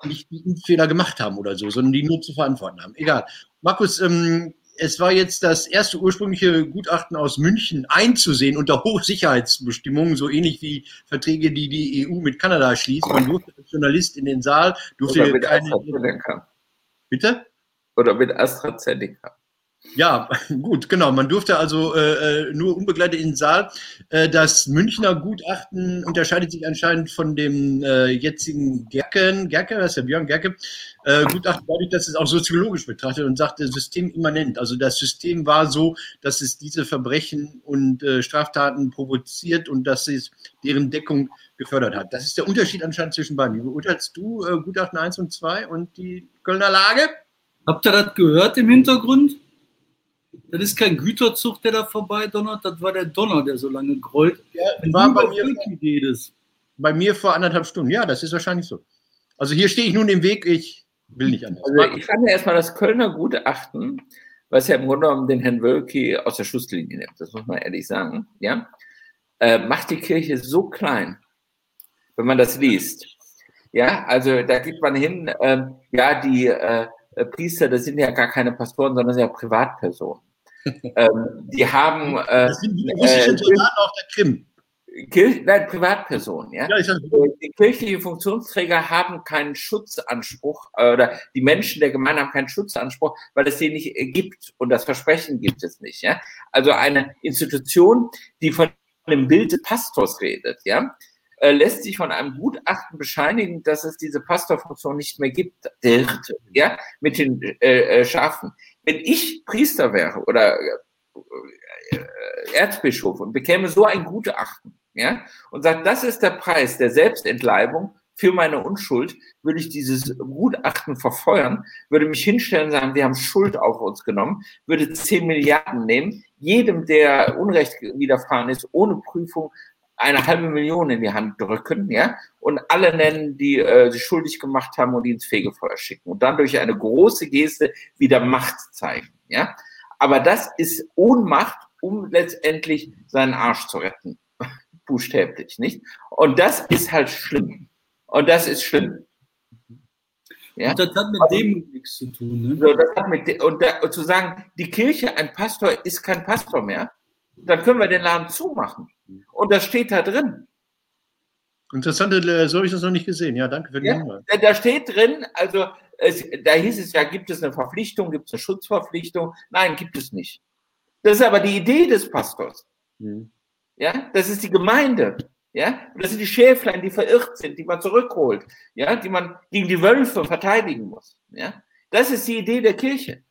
nicht diesen Fehler gemacht haben oder so, sondern die nur zu verantworten haben. Egal. Markus, ähm, es war jetzt das erste ursprüngliche Gutachten aus München einzusehen unter Hochsicherheitsbestimmungen, so ähnlich wie Verträge, die die EU mit Kanada schließt. Man durfte als Journalist in den Saal, durfte keine. Bitte? Oder mit AstraZeneca. Ja, gut, genau. Man durfte also äh, äh, nur unbegleitet in den Saal. Äh, das Münchner Gutachten unterscheidet sich anscheinend von dem äh, jetzigen Gerken, Gerke, das ist der Björn Gerke, äh, Gutachten dadurch, dass es auch soziologisch betrachtet und sagte, systemimmanent. Also das System war so, dass es diese Verbrechen und äh, Straftaten provoziert und dass es deren Deckung gefördert hat. Das ist der Unterschied anscheinend zwischen beiden. Wie beurteilst du Gutachten 1 und 2 und die Kölner Lage? Habt ihr das gehört im Hintergrund? Das ist kein Güterzug, der da vorbei donnert, das war der Donner, der so lange grollt. Ja, war bei mir, redest. bei mir vor anderthalb Stunden. Ja, das ist wahrscheinlich so. Also hier stehe ich nun im Weg, ich will nicht anders. Also ich fand ja erstmal das Kölner Gutachten, was ja im Grunde genommen den Herrn Wölki aus der Schusslinie nimmt, das muss man ehrlich sagen, ja, äh, macht die Kirche so klein, wenn man das liest. Ja, also da gibt man hin, äh, ja, die äh, äh, Priester, das sind ja gar keine Pastoren, sondern sind ja Privatpersonen. ähm, die haben. Äh, das sind die russischen äh, Soldaten auf der Krim. Kirch, nein, Privatpersonen, ja. ja ich die kirchlichen Funktionsträger haben keinen Schutzanspruch äh, oder die Menschen der Gemeinde haben keinen Schutzanspruch, weil es den nicht gibt und das Versprechen gibt es nicht, ja. Also eine Institution, die von dem Bild des Pastors redet, ja, äh, lässt sich von einem Gutachten bescheinigen, dass es diese Pastorfunktion nicht mehr gibt, ja, mit den äh, äh, Schafen. Wenn ich Priester wäre oder äh, Erzbischof und bekäme so ein Gutachten, ja, und sagt, das ist der Preis der Selbstentleibung für meine Unschuld, würde ich dieses Gutachten verfeuern, würde mich hinstellen und sagen, wir haben Schuld auf uns genommen, würde 10 Milliarden nehmen, jedem, der Unrecht widerfahren ist, ohne Prüfung eine halbe Million in die Hand drücken, ja, und alle nennen, die äh, sich schuldig gemacht haben und die ins Fegefeuer schicken und dann durch eine große Geste wieder Macht zeigen, ja. Aber das ist Ohnmacht, um letztendlich seinen Arsch zu retten, buchstäblich, nicht? Und das ist halt schlimm. Und das ist schlimm. Ja? Und das hat mit dem nichts zu tun. Ne? So, das hat mit und, da, und zu sagen, die Kirche, ein Pastor ist kein Pastor mehr, dann können wir den Laden zumachen. Und das steht da drin. Interessante, äh, so habe ich das noch nicht gesehen. Ja, danke für den ja, Hinweis. Da steht drin, also es, da hieß es ja, gibt es eine Verpflichtung, gibt es eine Schutzverpflichtung? Nein, gibt es nicht. Das ist aber die Idee des Pastors. Mhm. Ja, das ist die Gemeinde. Ja, das sind die Schäflein, die verirrt sind, die man zurückholt. Ja, die man gegen die Wölfe verteidigen muss. Ja, das ist die Idee der Kirche.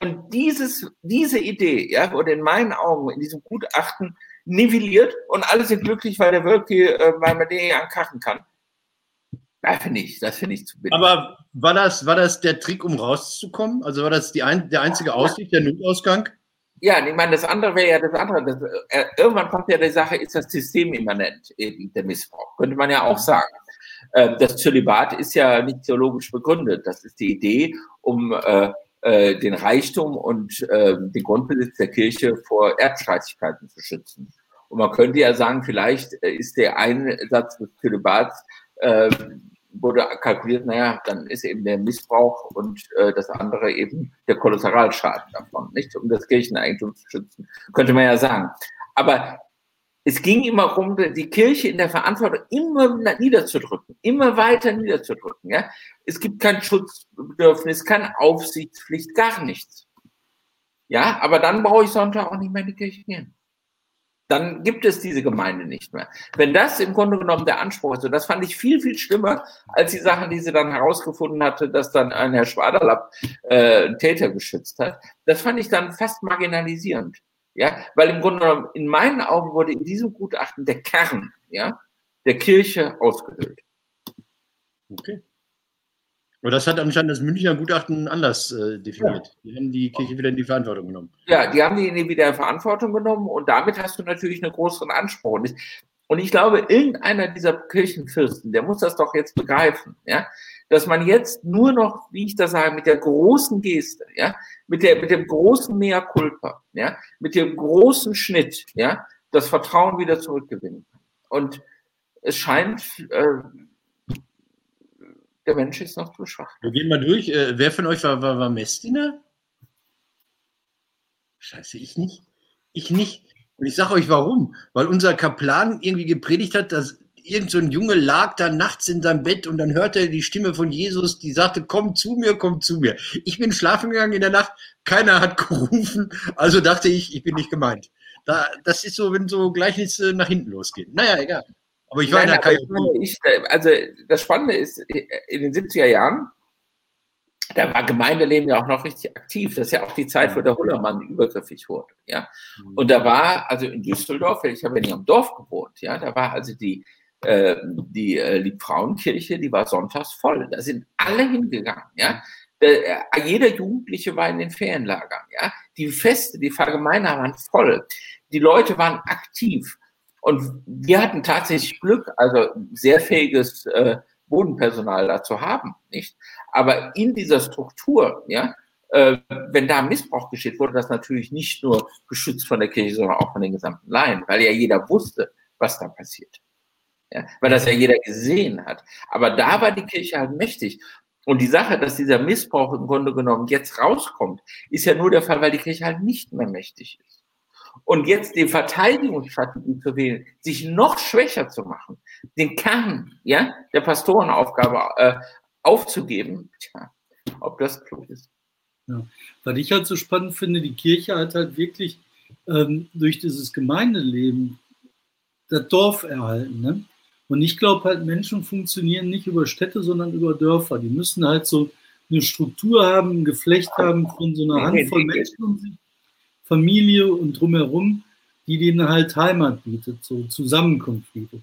Und dieses, diese Idee, ja, wurde in meinen Augen in diesem Gutachten nivelliert und alle sind glücklich, weil der Wölki, äh, weil man den ankachen kann. Das finde ich, das finde ich zu billig. Aber war das, war das der Trick, um rauszukommen? Also war das die ein, der einzige Ausweg, der Notausgang? Ja, ich meine, das andere wäre ja das andere. Das, äh, irgendwann kommt ja die Sache, ist das System immanent, eben der Missbrauch. Könnte man ja auch sagen. Äh, das Zölibat ist ja nicht theologisch begründet. Das ist die Idee, um äh, äh, den Reichtum und äh, den Grundbesitz der Kirche vor Erbstreitigkeiten zu schützen. Und man könnte ja sagen, vielleicht äh, ist der Einsatz des Zölibats äh, wurde kalkuliert, naja, dann ist eben der Missbrauch und äh, das andere eben der Kollateralschaden davon, nicht? Um das Kircheneigentum zu schützen. Könnte man ja sagen. Aber es ging immer darum, die Kirche in der Verantwortung immer niederzudrücken, immer weiter niederzudrücken. Ja? Es gibt kein Schutzbedürfnis, keine Aufsichtspflicht, gar nichts. Ja, aber dann brauche ich Sonntag auch nicht mehr in die Kirche gehen dann gibt es diese Gemeinde nicht mehr. Wenn das im Grunde genommen der Anspruch ist, und das fand ich viel, viel schlimmer als die Sachen, die sie dann herausgefunden hatte, dass dann ein Herr Schwaderlapp äh, einen Täter geschützt hat, das fand ich dann fast marginalisierend. Ja, weil im Grunde genommen in meinen Augen wurde in diesem Gutachten der Kern, ja, der Kirche ausgehöhlt. Okay. Aber das hat anscheinend das Münchner Gutachten anders äh, definiert. Ja. Die haben die Kirche wieder in die Verantwortung genommen. Ja, die haben die wieder in Verantwortung genommen und damit hast du natürlich einen größeren Anspruch. Und ich glaube, irgendeiner dieser Kirchenfürsten, der muss das doch jetzt begreifen, ja, dass man jetzt nur noch, wie ich das sage, mit der großen Geste, ja, mit der, mit dem großen Mea culpa, ja, mit dem großen Schnitt, ja, das Vertrauen wieder zurückgewinnen kann. Und es scheint, äh, der Mensch ist noch zu schwach. Wir gehen mal durch. Äh, wer von euch war, war, war Messdiener? Scheiße, ich nicht. Ich nicht. Und ich sage euch warum. Weil unser Kaplan irgendwie gepredigt hat, dass irgend so ein Junge lag da nachts in seinem Bett und dann hörte er die Stimme von Jesus, die sagte, komm zu mir, komm zu mir. Ich bin schlafen gegangen in der Nacht, keiner hat gerufen, also dachte ich, ich bin nicht gemeint. Da, das ist so, wenn so Gleichnisse nach hinten losgehen. Naja, egal. Aber ich war Nein, in der Karriere. Ich, also das Spannende ist, in den 70er Jahren, da war Gemeindeleben ja auch noch richtig aktiv. Das ist ja auch die Zeit, wo der Hullermann übergriffig wurde. Ja? Mhm. Und da war, also in Düsseldorf, ich habe ja nicht am Dorf gewohnt, ja, da war also die, äh, die äh, Liebfrauenkirche, die war sonntags voll. Da sind alle hingegangen, ja. Der, äh, jeder Jugendliche war in den Ferienlagern, ja. Die Feste, die Vergemeiner waren voll. Die Leute waren aktiv. Und wir hatten tatsächlich Glück, also sehr fähiges äh, Bodenpersonal dazu haben, nicht? Aber in dieser Struktur, ja, äh, wenn da Missbrauch geschieht, wurde das natürlich nicht nur geschützt von der Kirche, sondern auch von den gesamten Laien, weil ja jeder wusste, was da passiert. Ja, weil das ja jeder gesehen hat. Aber da war die Kirche halt mächtig. Und die Sache, dass dieser Missbrauch im Grunde genommen jetzt rauskommt, ist ja nur der Fall, weil die Kirche halt nicht mehr mächtig ist. Und jetzt die Verteidigungsstrategie zu wählen, sich noch schwächer zu machen, den Kern ja, der Pastorenaufgabe äh, aufzugeben, tja, ob das klug ist. Ja. Was ich halt so spannend finde, die Kirche hat halt wirklich ähm, durch dieses Gemeindeleben das Dorf erhalten. Ne? Und ich glaube halt, Menschen funktionieren nicht über Städte, sondern über Dörfer. Die müssen halt so eine Struktur haben, ein Geflecht haben von so einer Handvoll Menschen um sich Familie und drumherum, die denen halt Heimat bietet, so Zusammenkunft bietet.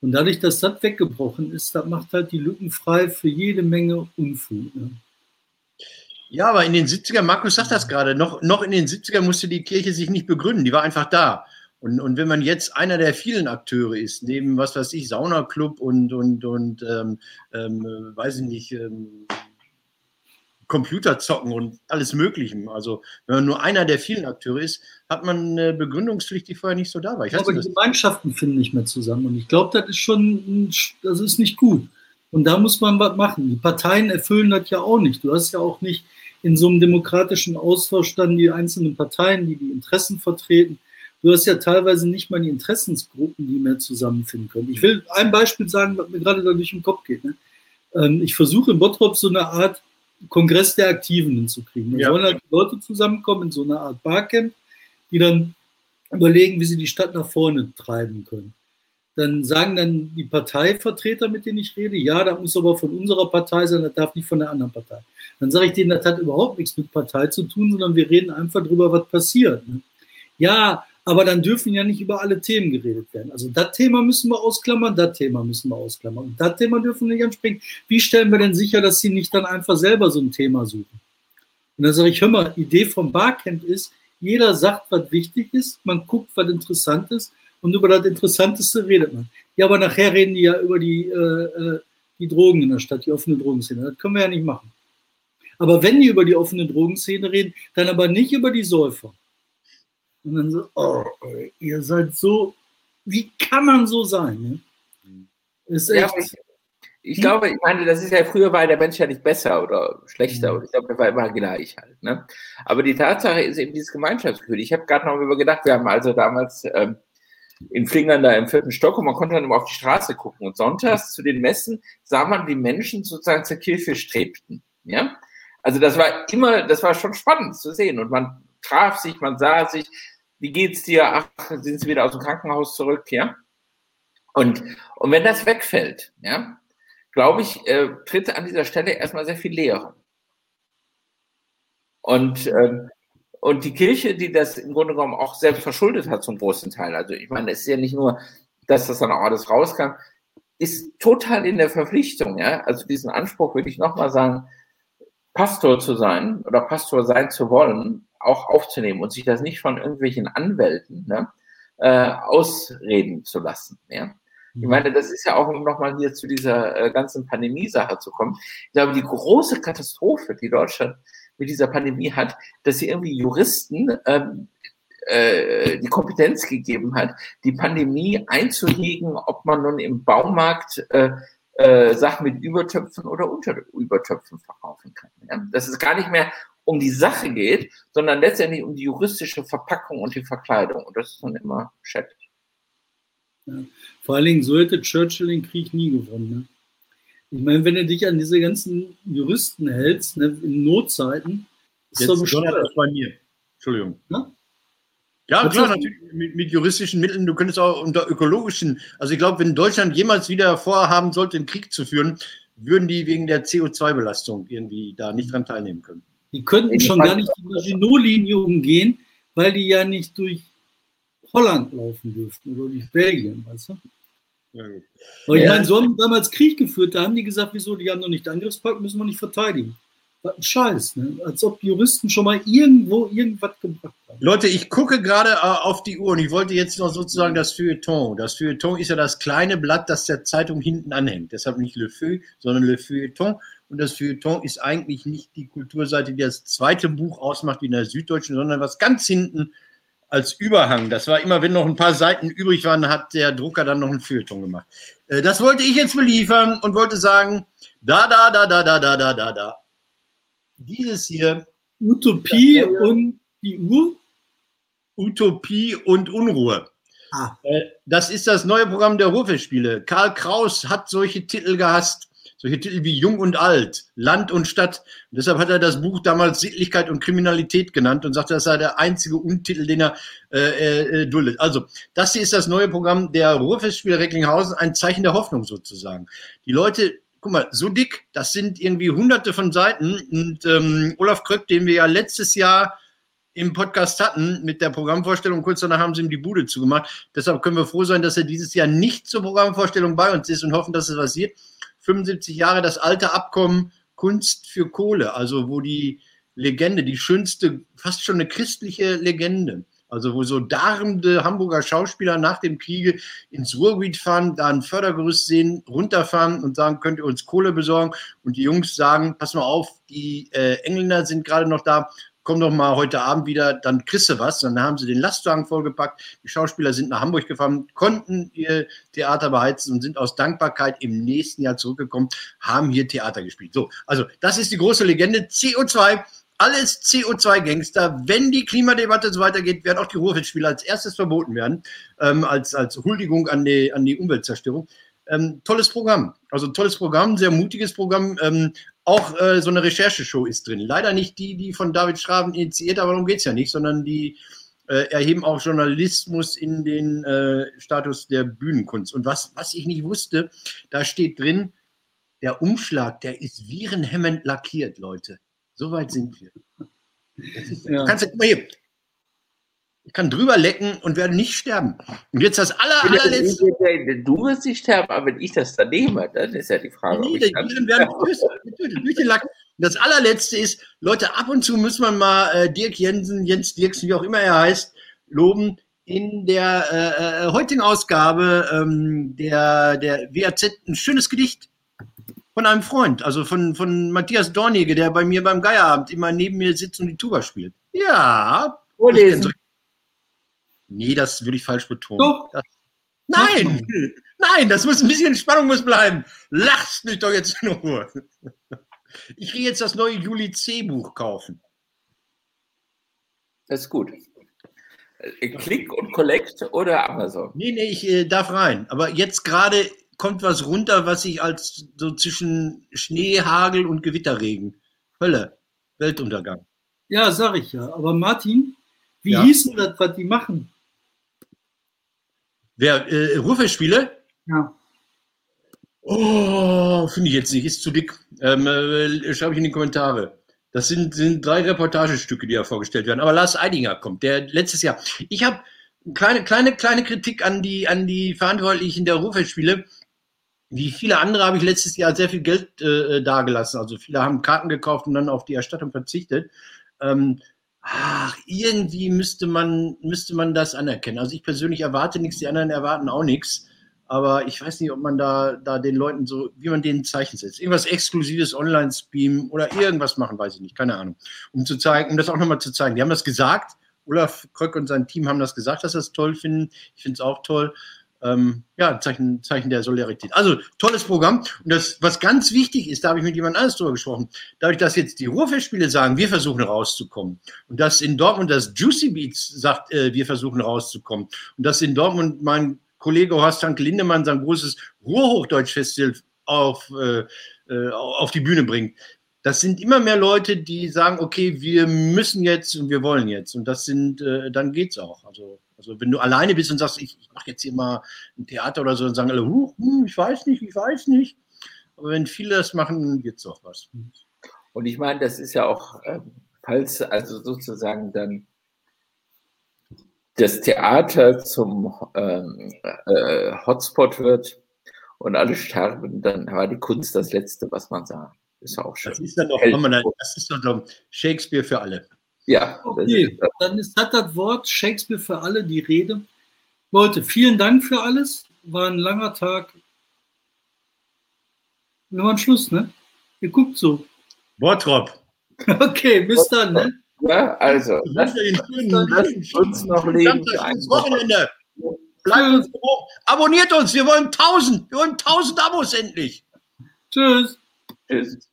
Und dadurch, dass das weggebrochen ist, das macht halt die Lücken frei für jede Menge Unfug. Ne? Ja, aber in den 70er, Markus sagt das gerade, noch, noch in den 70er musste die Kirche sich nicht begründen, die war einfach da. Und, und wenn man jetzt einer der vielen Akteure ist, neben, was weiß ich, Saunaclub und, und, und ähm, ähm, weiß ich nicht, ähm, Computer zocken und alles Mögliche. Also, wenn man nur einer der vielen Akteure ist, hat man eine Begründungspflicht, die vorher nicht so da war. Ich aber die Gemeinschaften finden nicht mehr zusammen. Und ich glaube, das ist schon, das ist nicht gut. Und da muss man was machen. Die Parteien erfüllen das ja auch nicht. Du hast ja auch nicht in so einem demokratischen Austausch dann die einzelnen Parteien, die die Interessen vertreten. Du hast ja teilweise nicht mal die Interessensgruppen, die mehr zusammenfinden können. Ich will ein Beispiel sagen, was mir gerade da durch den Kopf geht. Ne? Ähm, ich versuche in Bottrop so eine Art Kongress der Aktiven hinzukriegen. Da ja. sollen halt Leute zusammenkommen in so einer Art Barcamp, die dann überlegen, wie sie die Stadt nach vorne treiben können. dann sagen dann die Parteivertreter, mit denen ich rede, ja, das muss aber von unserer Partei sein, das darf nicht von der anderen Partei. Dann sage ich denen, das hat überhaupt nichts mit Partei zu tun, sondern wir reden einfach darüber, was passiert. Ne? Ja, aber dann dürfen ja nicht über alle Themen geredet werden. Also das Thema müssen wir ausklammern, das Thema müssen wir ausklammern. Und das Thema dürfen wir nicht ansprechen. Wie stellen wir denn sicher, dass sie nicht dann einfach selber so ein Thema suchen? Und dann sage ich, hör mal, Idee vom Barcamp ist, jeder sagt, was wichtig ist, man guckt, was interessant ist und über das Interessanteste redet man. Ja, aber nachher reden die ja über die, äh, äh die Drogen in der Stadt, die offene Drogenszene. Das können wir ja nicht machen. Aber wenn die über die offene Drogenszene reden, dann aber nicht über die Säufer. Und dann so, oh, ihr seid so, wie kann man so sein? Ne? Ist echt, ja, ich, glaube, ich meine, das ist ja früher war der Mensch ja nicht besser oder schlechter. Mhm. Und ich glaube, der war immer gleich halt. Ne? Aber die Tatsache ist eben dieses Gemeinschaftsgefühl. Ich habe gerade noch über gedacht, wir haben also damals ähm, in Flingern da im vierten Stock und man konnte dann immer auf die Straße gucken. Und sonntags zu den Messen sah man, wie Menschen sozusagen zur Kirche strebten. Ja? Also das war immer, das war schon spannend zu sehen. Und man traf sich, man sah sich, wie geht's dir? Ach, sind Sie wieder aus dem Krankenhaus zurück, ja? Und, und wenn das wegfällt, ja, glaube ich, äh, tritt an dieser Stelle erstmal sehr viel Leere. Und, ähm, und die Kirche, die das im Grunde genommen auch selbst verschuldet hat zum großen Teil, also ich meine, es ist ja nicht nur, dass das dann auch alles rauskam, ist total in der Verpflichtung, ja, also diesen Anspruch würde ich nochmal sagen, Pastor zu sein oder Pastor sein zu wollen, auch aufzunehmen und sich das nicht von irgendwelchen Anwälten ne, äh, ausreden zu lassen. Ja? Ich meine, das ist ja auch, um nochmal hier zu dieser äh, ganzen Pandemie-Sache zu kommen. Ich glaube, die große Katastrophe, die Deutschland mit dieser Pandemie hat, dass sie irgendwie Juristen ähm, äh, die Kompetenz gegeben hat, die Pandemie einzuhegen, ob man nun im Baumarkt äh, äh, Sachen mit Übertöpfen oder unter Übertöpfen verkaufen kann. Ja? Dass es gar nicht mehr um die Sache geht, sondern letztendlich um die juristische Verpackung und die Verkleidung. Und das ist dann immer schädlich. Ja. Vor allen Dingen, so hätte Churchill den Krieg nie gewonnen. Ne? Ich meine, wenn du dich an diese ganzen Juristen hältst, ne, in Notzeiten, ist Jetzt doch bestimmt bei mir. Entschuldigung. Na? Ja, klar, natürlich mit, mit, juristischen Mitteln. Du könntest auch unter ökologischen. Also ich glaube, wenn Deutschland jemals wieder vorhaben sollte, einen Krieg zu führen, würden die wegen der CO2-Belastung irgendwie da nicht dran teilnehmen können. Die könnten schon gar nicht die Maginot-Linie umgehen, weil die ja nicht durch Holland laufen dürften oder durch Belgien, weißt du? Ja, Aber ich meine, so haben die damals Krieg geführt, da haben die gesagt, wieso, die haben noch nicht Angriffspakt, müssen wir nicht verteidigen. Was ein Scheiß, ne? als ob Juristen schon mal irgendwo irgendwas gebracht haben. Leute, ich gucke gerade äh, auf die Uhr und ich wollte jetzt noch sozusagen das Feuilleton. Das Feuilleton ist ja das kleine Blatt, das der Zeitung hinten anhängt. Deshalb nicht Le Feu, sondern Le Feuilleton. Und das Feuilleton ist eigentlich nicht die Kulturseite, die das zweite Buch ausmacht wie in der Süddeutschen, sondern was ganz hinten als Überhang. Das war immer, wenn noch ein paar Seiten übrig waren, hat der Drucker dann noch ein Feuilleton gemacht. Äh, das wollte ich jetzt beliefern und wollte sagen, da, da, da, da, da, da, da, da, da. Dieses hier. Utopie und die Uhr? Utopie und Unruhe. Ah. Äh, das ist das neue Programm der Ruhrfestspiele. Karl Kraus hat solche Titel gehasst solche Titel wie Jung und Alt, Land und Stadt. Und deshalb hat er das Buch damals Sittlichkeit und Kriminalität genannt und sagte, das sei der einzige Untitel, den er äh, äh, duldet. Also, das hier ist das neue Programm der Ruhrfestspiele Recklinghausen, ein Zeichen der Hoffnung sozusagen. Die Leute guck mal, so dick, das sind irgendwie hunderte von Seiten. Und ähm, Olaf Kröck, den wir ja letztes Jahr im Podcast hatten mit der Programmvorstellung, kurz danach haben sie ihm die Bude zugemacht. Deshalb können wir froh sein, dass er dieses Jahr nicht zur Programmvorstellung bei uns ist und hoffen, dass es passiert. 75 Jahre das alte Abkommen Kunst für Kohle, also wo die Legende, die schönste, fast schon eine christliche Legende, also wo so darmende Hamburger Schauspieler nach dem Kriege ins Ruhrgebiet fahren, da ein Fördergerüst sehen, runterfahren und sagen, könnt ihr uns Kohle besorgen? Und die Jungs sagen, pass mal auf, die äh, Engländer sind gerade noch da, komm doch mal heute Abend wieder, dann kriegst du was. Dann haben sie den Lastwagen vollgepackt. Die Schauspieler sind nach Hamburg gefahren, konnten ihr Theater beheizen und sind aus Dankbarkeit im nächsten Jahr zurückgekommen, haben hier Theater gespielt. So, also das ist die große Legende. CO2, alles CO2-Gangster. Wenn die Klimadebatte so weitergeht, werden auch die Ruhrfeldspiele als erstes verboten werden, ähm, als, als Huldigung an die, an die Umweltzerstörung. Ähm, tolles Programm. Also tolles Programm, sehr mutiges Programm. Ähm, auch äh, so eine Rechercheshow ist drin. Leider nicht die, die von David Schraven initiiert, aber darum geht es ja nicht, sondern die äh, erheben auch Journalismus in den äh, Status der Bühnenkunst. Und was, was ich nicht wusste, da steht drin, der Umschlag, der ist virenhemmend lackiert, Leute. So weit sind wir. Ist, ja. Du kannst immer hier, ich kann drüber lecken und werde nicht sterben. Und jetzt das aller, allerletzte. Du wirst nicht sterben, aber wenn ich das da nehme, dann ist ja die Frage. Nee, die Viren werden getötet. Das allerletzte ist, Leute, ab und zu muss man mal äh, Dirk Jensen, Jens Dirksen, wie auch immer er heißt, loben. In der äh, äh heutigen Ausgabe ähm, der, der WAZ ein schönes Gedicht von einem Freund, also von, von Matthias Dornige, der bei mir beim Geierabend immer neben mir sitzt und die Tuba spielt. Ja. Vorlesen. Nee, das würde ich falsch betonen. Doch. Das, nein, nein, das muss ein bisschen Spannung muss bleiben. Lachst mich doch jetzt in Ruhe. Ich gehe jetzt das neue Juli C-Buch kaufen. Das ist gut. Äh, Klick und Collect oder Amazon? Nee, nee, ich äh, darf rein. Aber jetzt gerade kommt was runter, was ich als so zwischen Schnee, Hagel und Gewitterregen. Hölle, Weltuntergang. Ja, sag ich ja. Aber Martin, wie ja. hieß denn das, was die machen? Wer, äh, Ruhrfestspiele? Ja. Oh, finde ich jetzt nicht, ist zu dick. Ähm, äh, schreibe ich in die Kommentare. Das sind, sind drei Reportagestücke, die ja vorgestellt werden. Aber Lars Eidinger kommt, der letztes Jahr. Ich habe kleine, kleine, kleine Kritik an die, an die Verantwortlichen der Ruhrfestspiele. Wie viele andere habe ich letztes Jahr sehr viel Geld äh, dagelassen. Also viele haben Karten gekauft und dann auf die Erstattung verzichtet. Ähm, ach, irgendwie müsste man, müsste man das anerkennen. Also ich persönlich erwarte nichts, die anderen erwarten auch nichts. Aber ich weiß nicht, ob man da, da den Leuten so, wie man denen Zeichen setzt. Irgendwas Exklusives online streamen oder irgendwas machen, weiß ich nicht, keine Ahnung. Um zu zeigen, um das auch nochmal zu zeigen. Die haben das gesagt. Olaf Kröck und sein Team haben das gesagt, dass sie das toll finden. Ich finde es auch toll. Ähm, ja, Zeichen, Zeichen der Solidarität. Also tolles Programm. Und das, was ganz wichtig ist, da habe ich mit jemand anders drüber gesprochen, dadurch, dass jetzt die Ruhrfestspiele sagen, wir versuchen rauszukommen und dass in Dortmund das Juicy Beats sagt, äh, wir versuchen rauszukommen und dass in Dortmund mein Kollege Horst Hanke Lindemann sein großes Ruhrhochdeutsch-Festival auf, äh, äh, auf die Bühne bringt. Das sind immer mehr Leute, die sagen, okay, wir müssen jetzt und wir wollen jetzt. Und das sind, äh, dann geht's auch. Also also wenn du alleine bist und sagst, ich, ich mache jetzt hier mal ein Theater oder so, dann sagen alle, huh, hm, ich weiß nicht, ich weiß nicht. Aber wenn viele das machen, geht es auch was. Und ich meine, das ist ja auch, ähm, falls also sozusagen dann das Theater zum ähm, äh, Hotspot wird und alle sterben, dann war die Kunst das Letzte, was man sah. Ist auch schön. Das ist dann doch, das ist doch Shakespeare für alle. Ja. Okay, dann ist, hat das Wort Shakespeare für alle die Rede. Leute, vielen Dank für alles. War ein langer Tag. Wir machen Schluss, ne? Ihr guckt so. Wortrop. Okay, bis dann, ne? Ja, also. Lasst uns noch leben. Wochenende. Bleibt uns hoch. Abonniert uns. Wir wollen 1000. Wir wollen 1000 Abos endlich. Tschüss. Tschüss.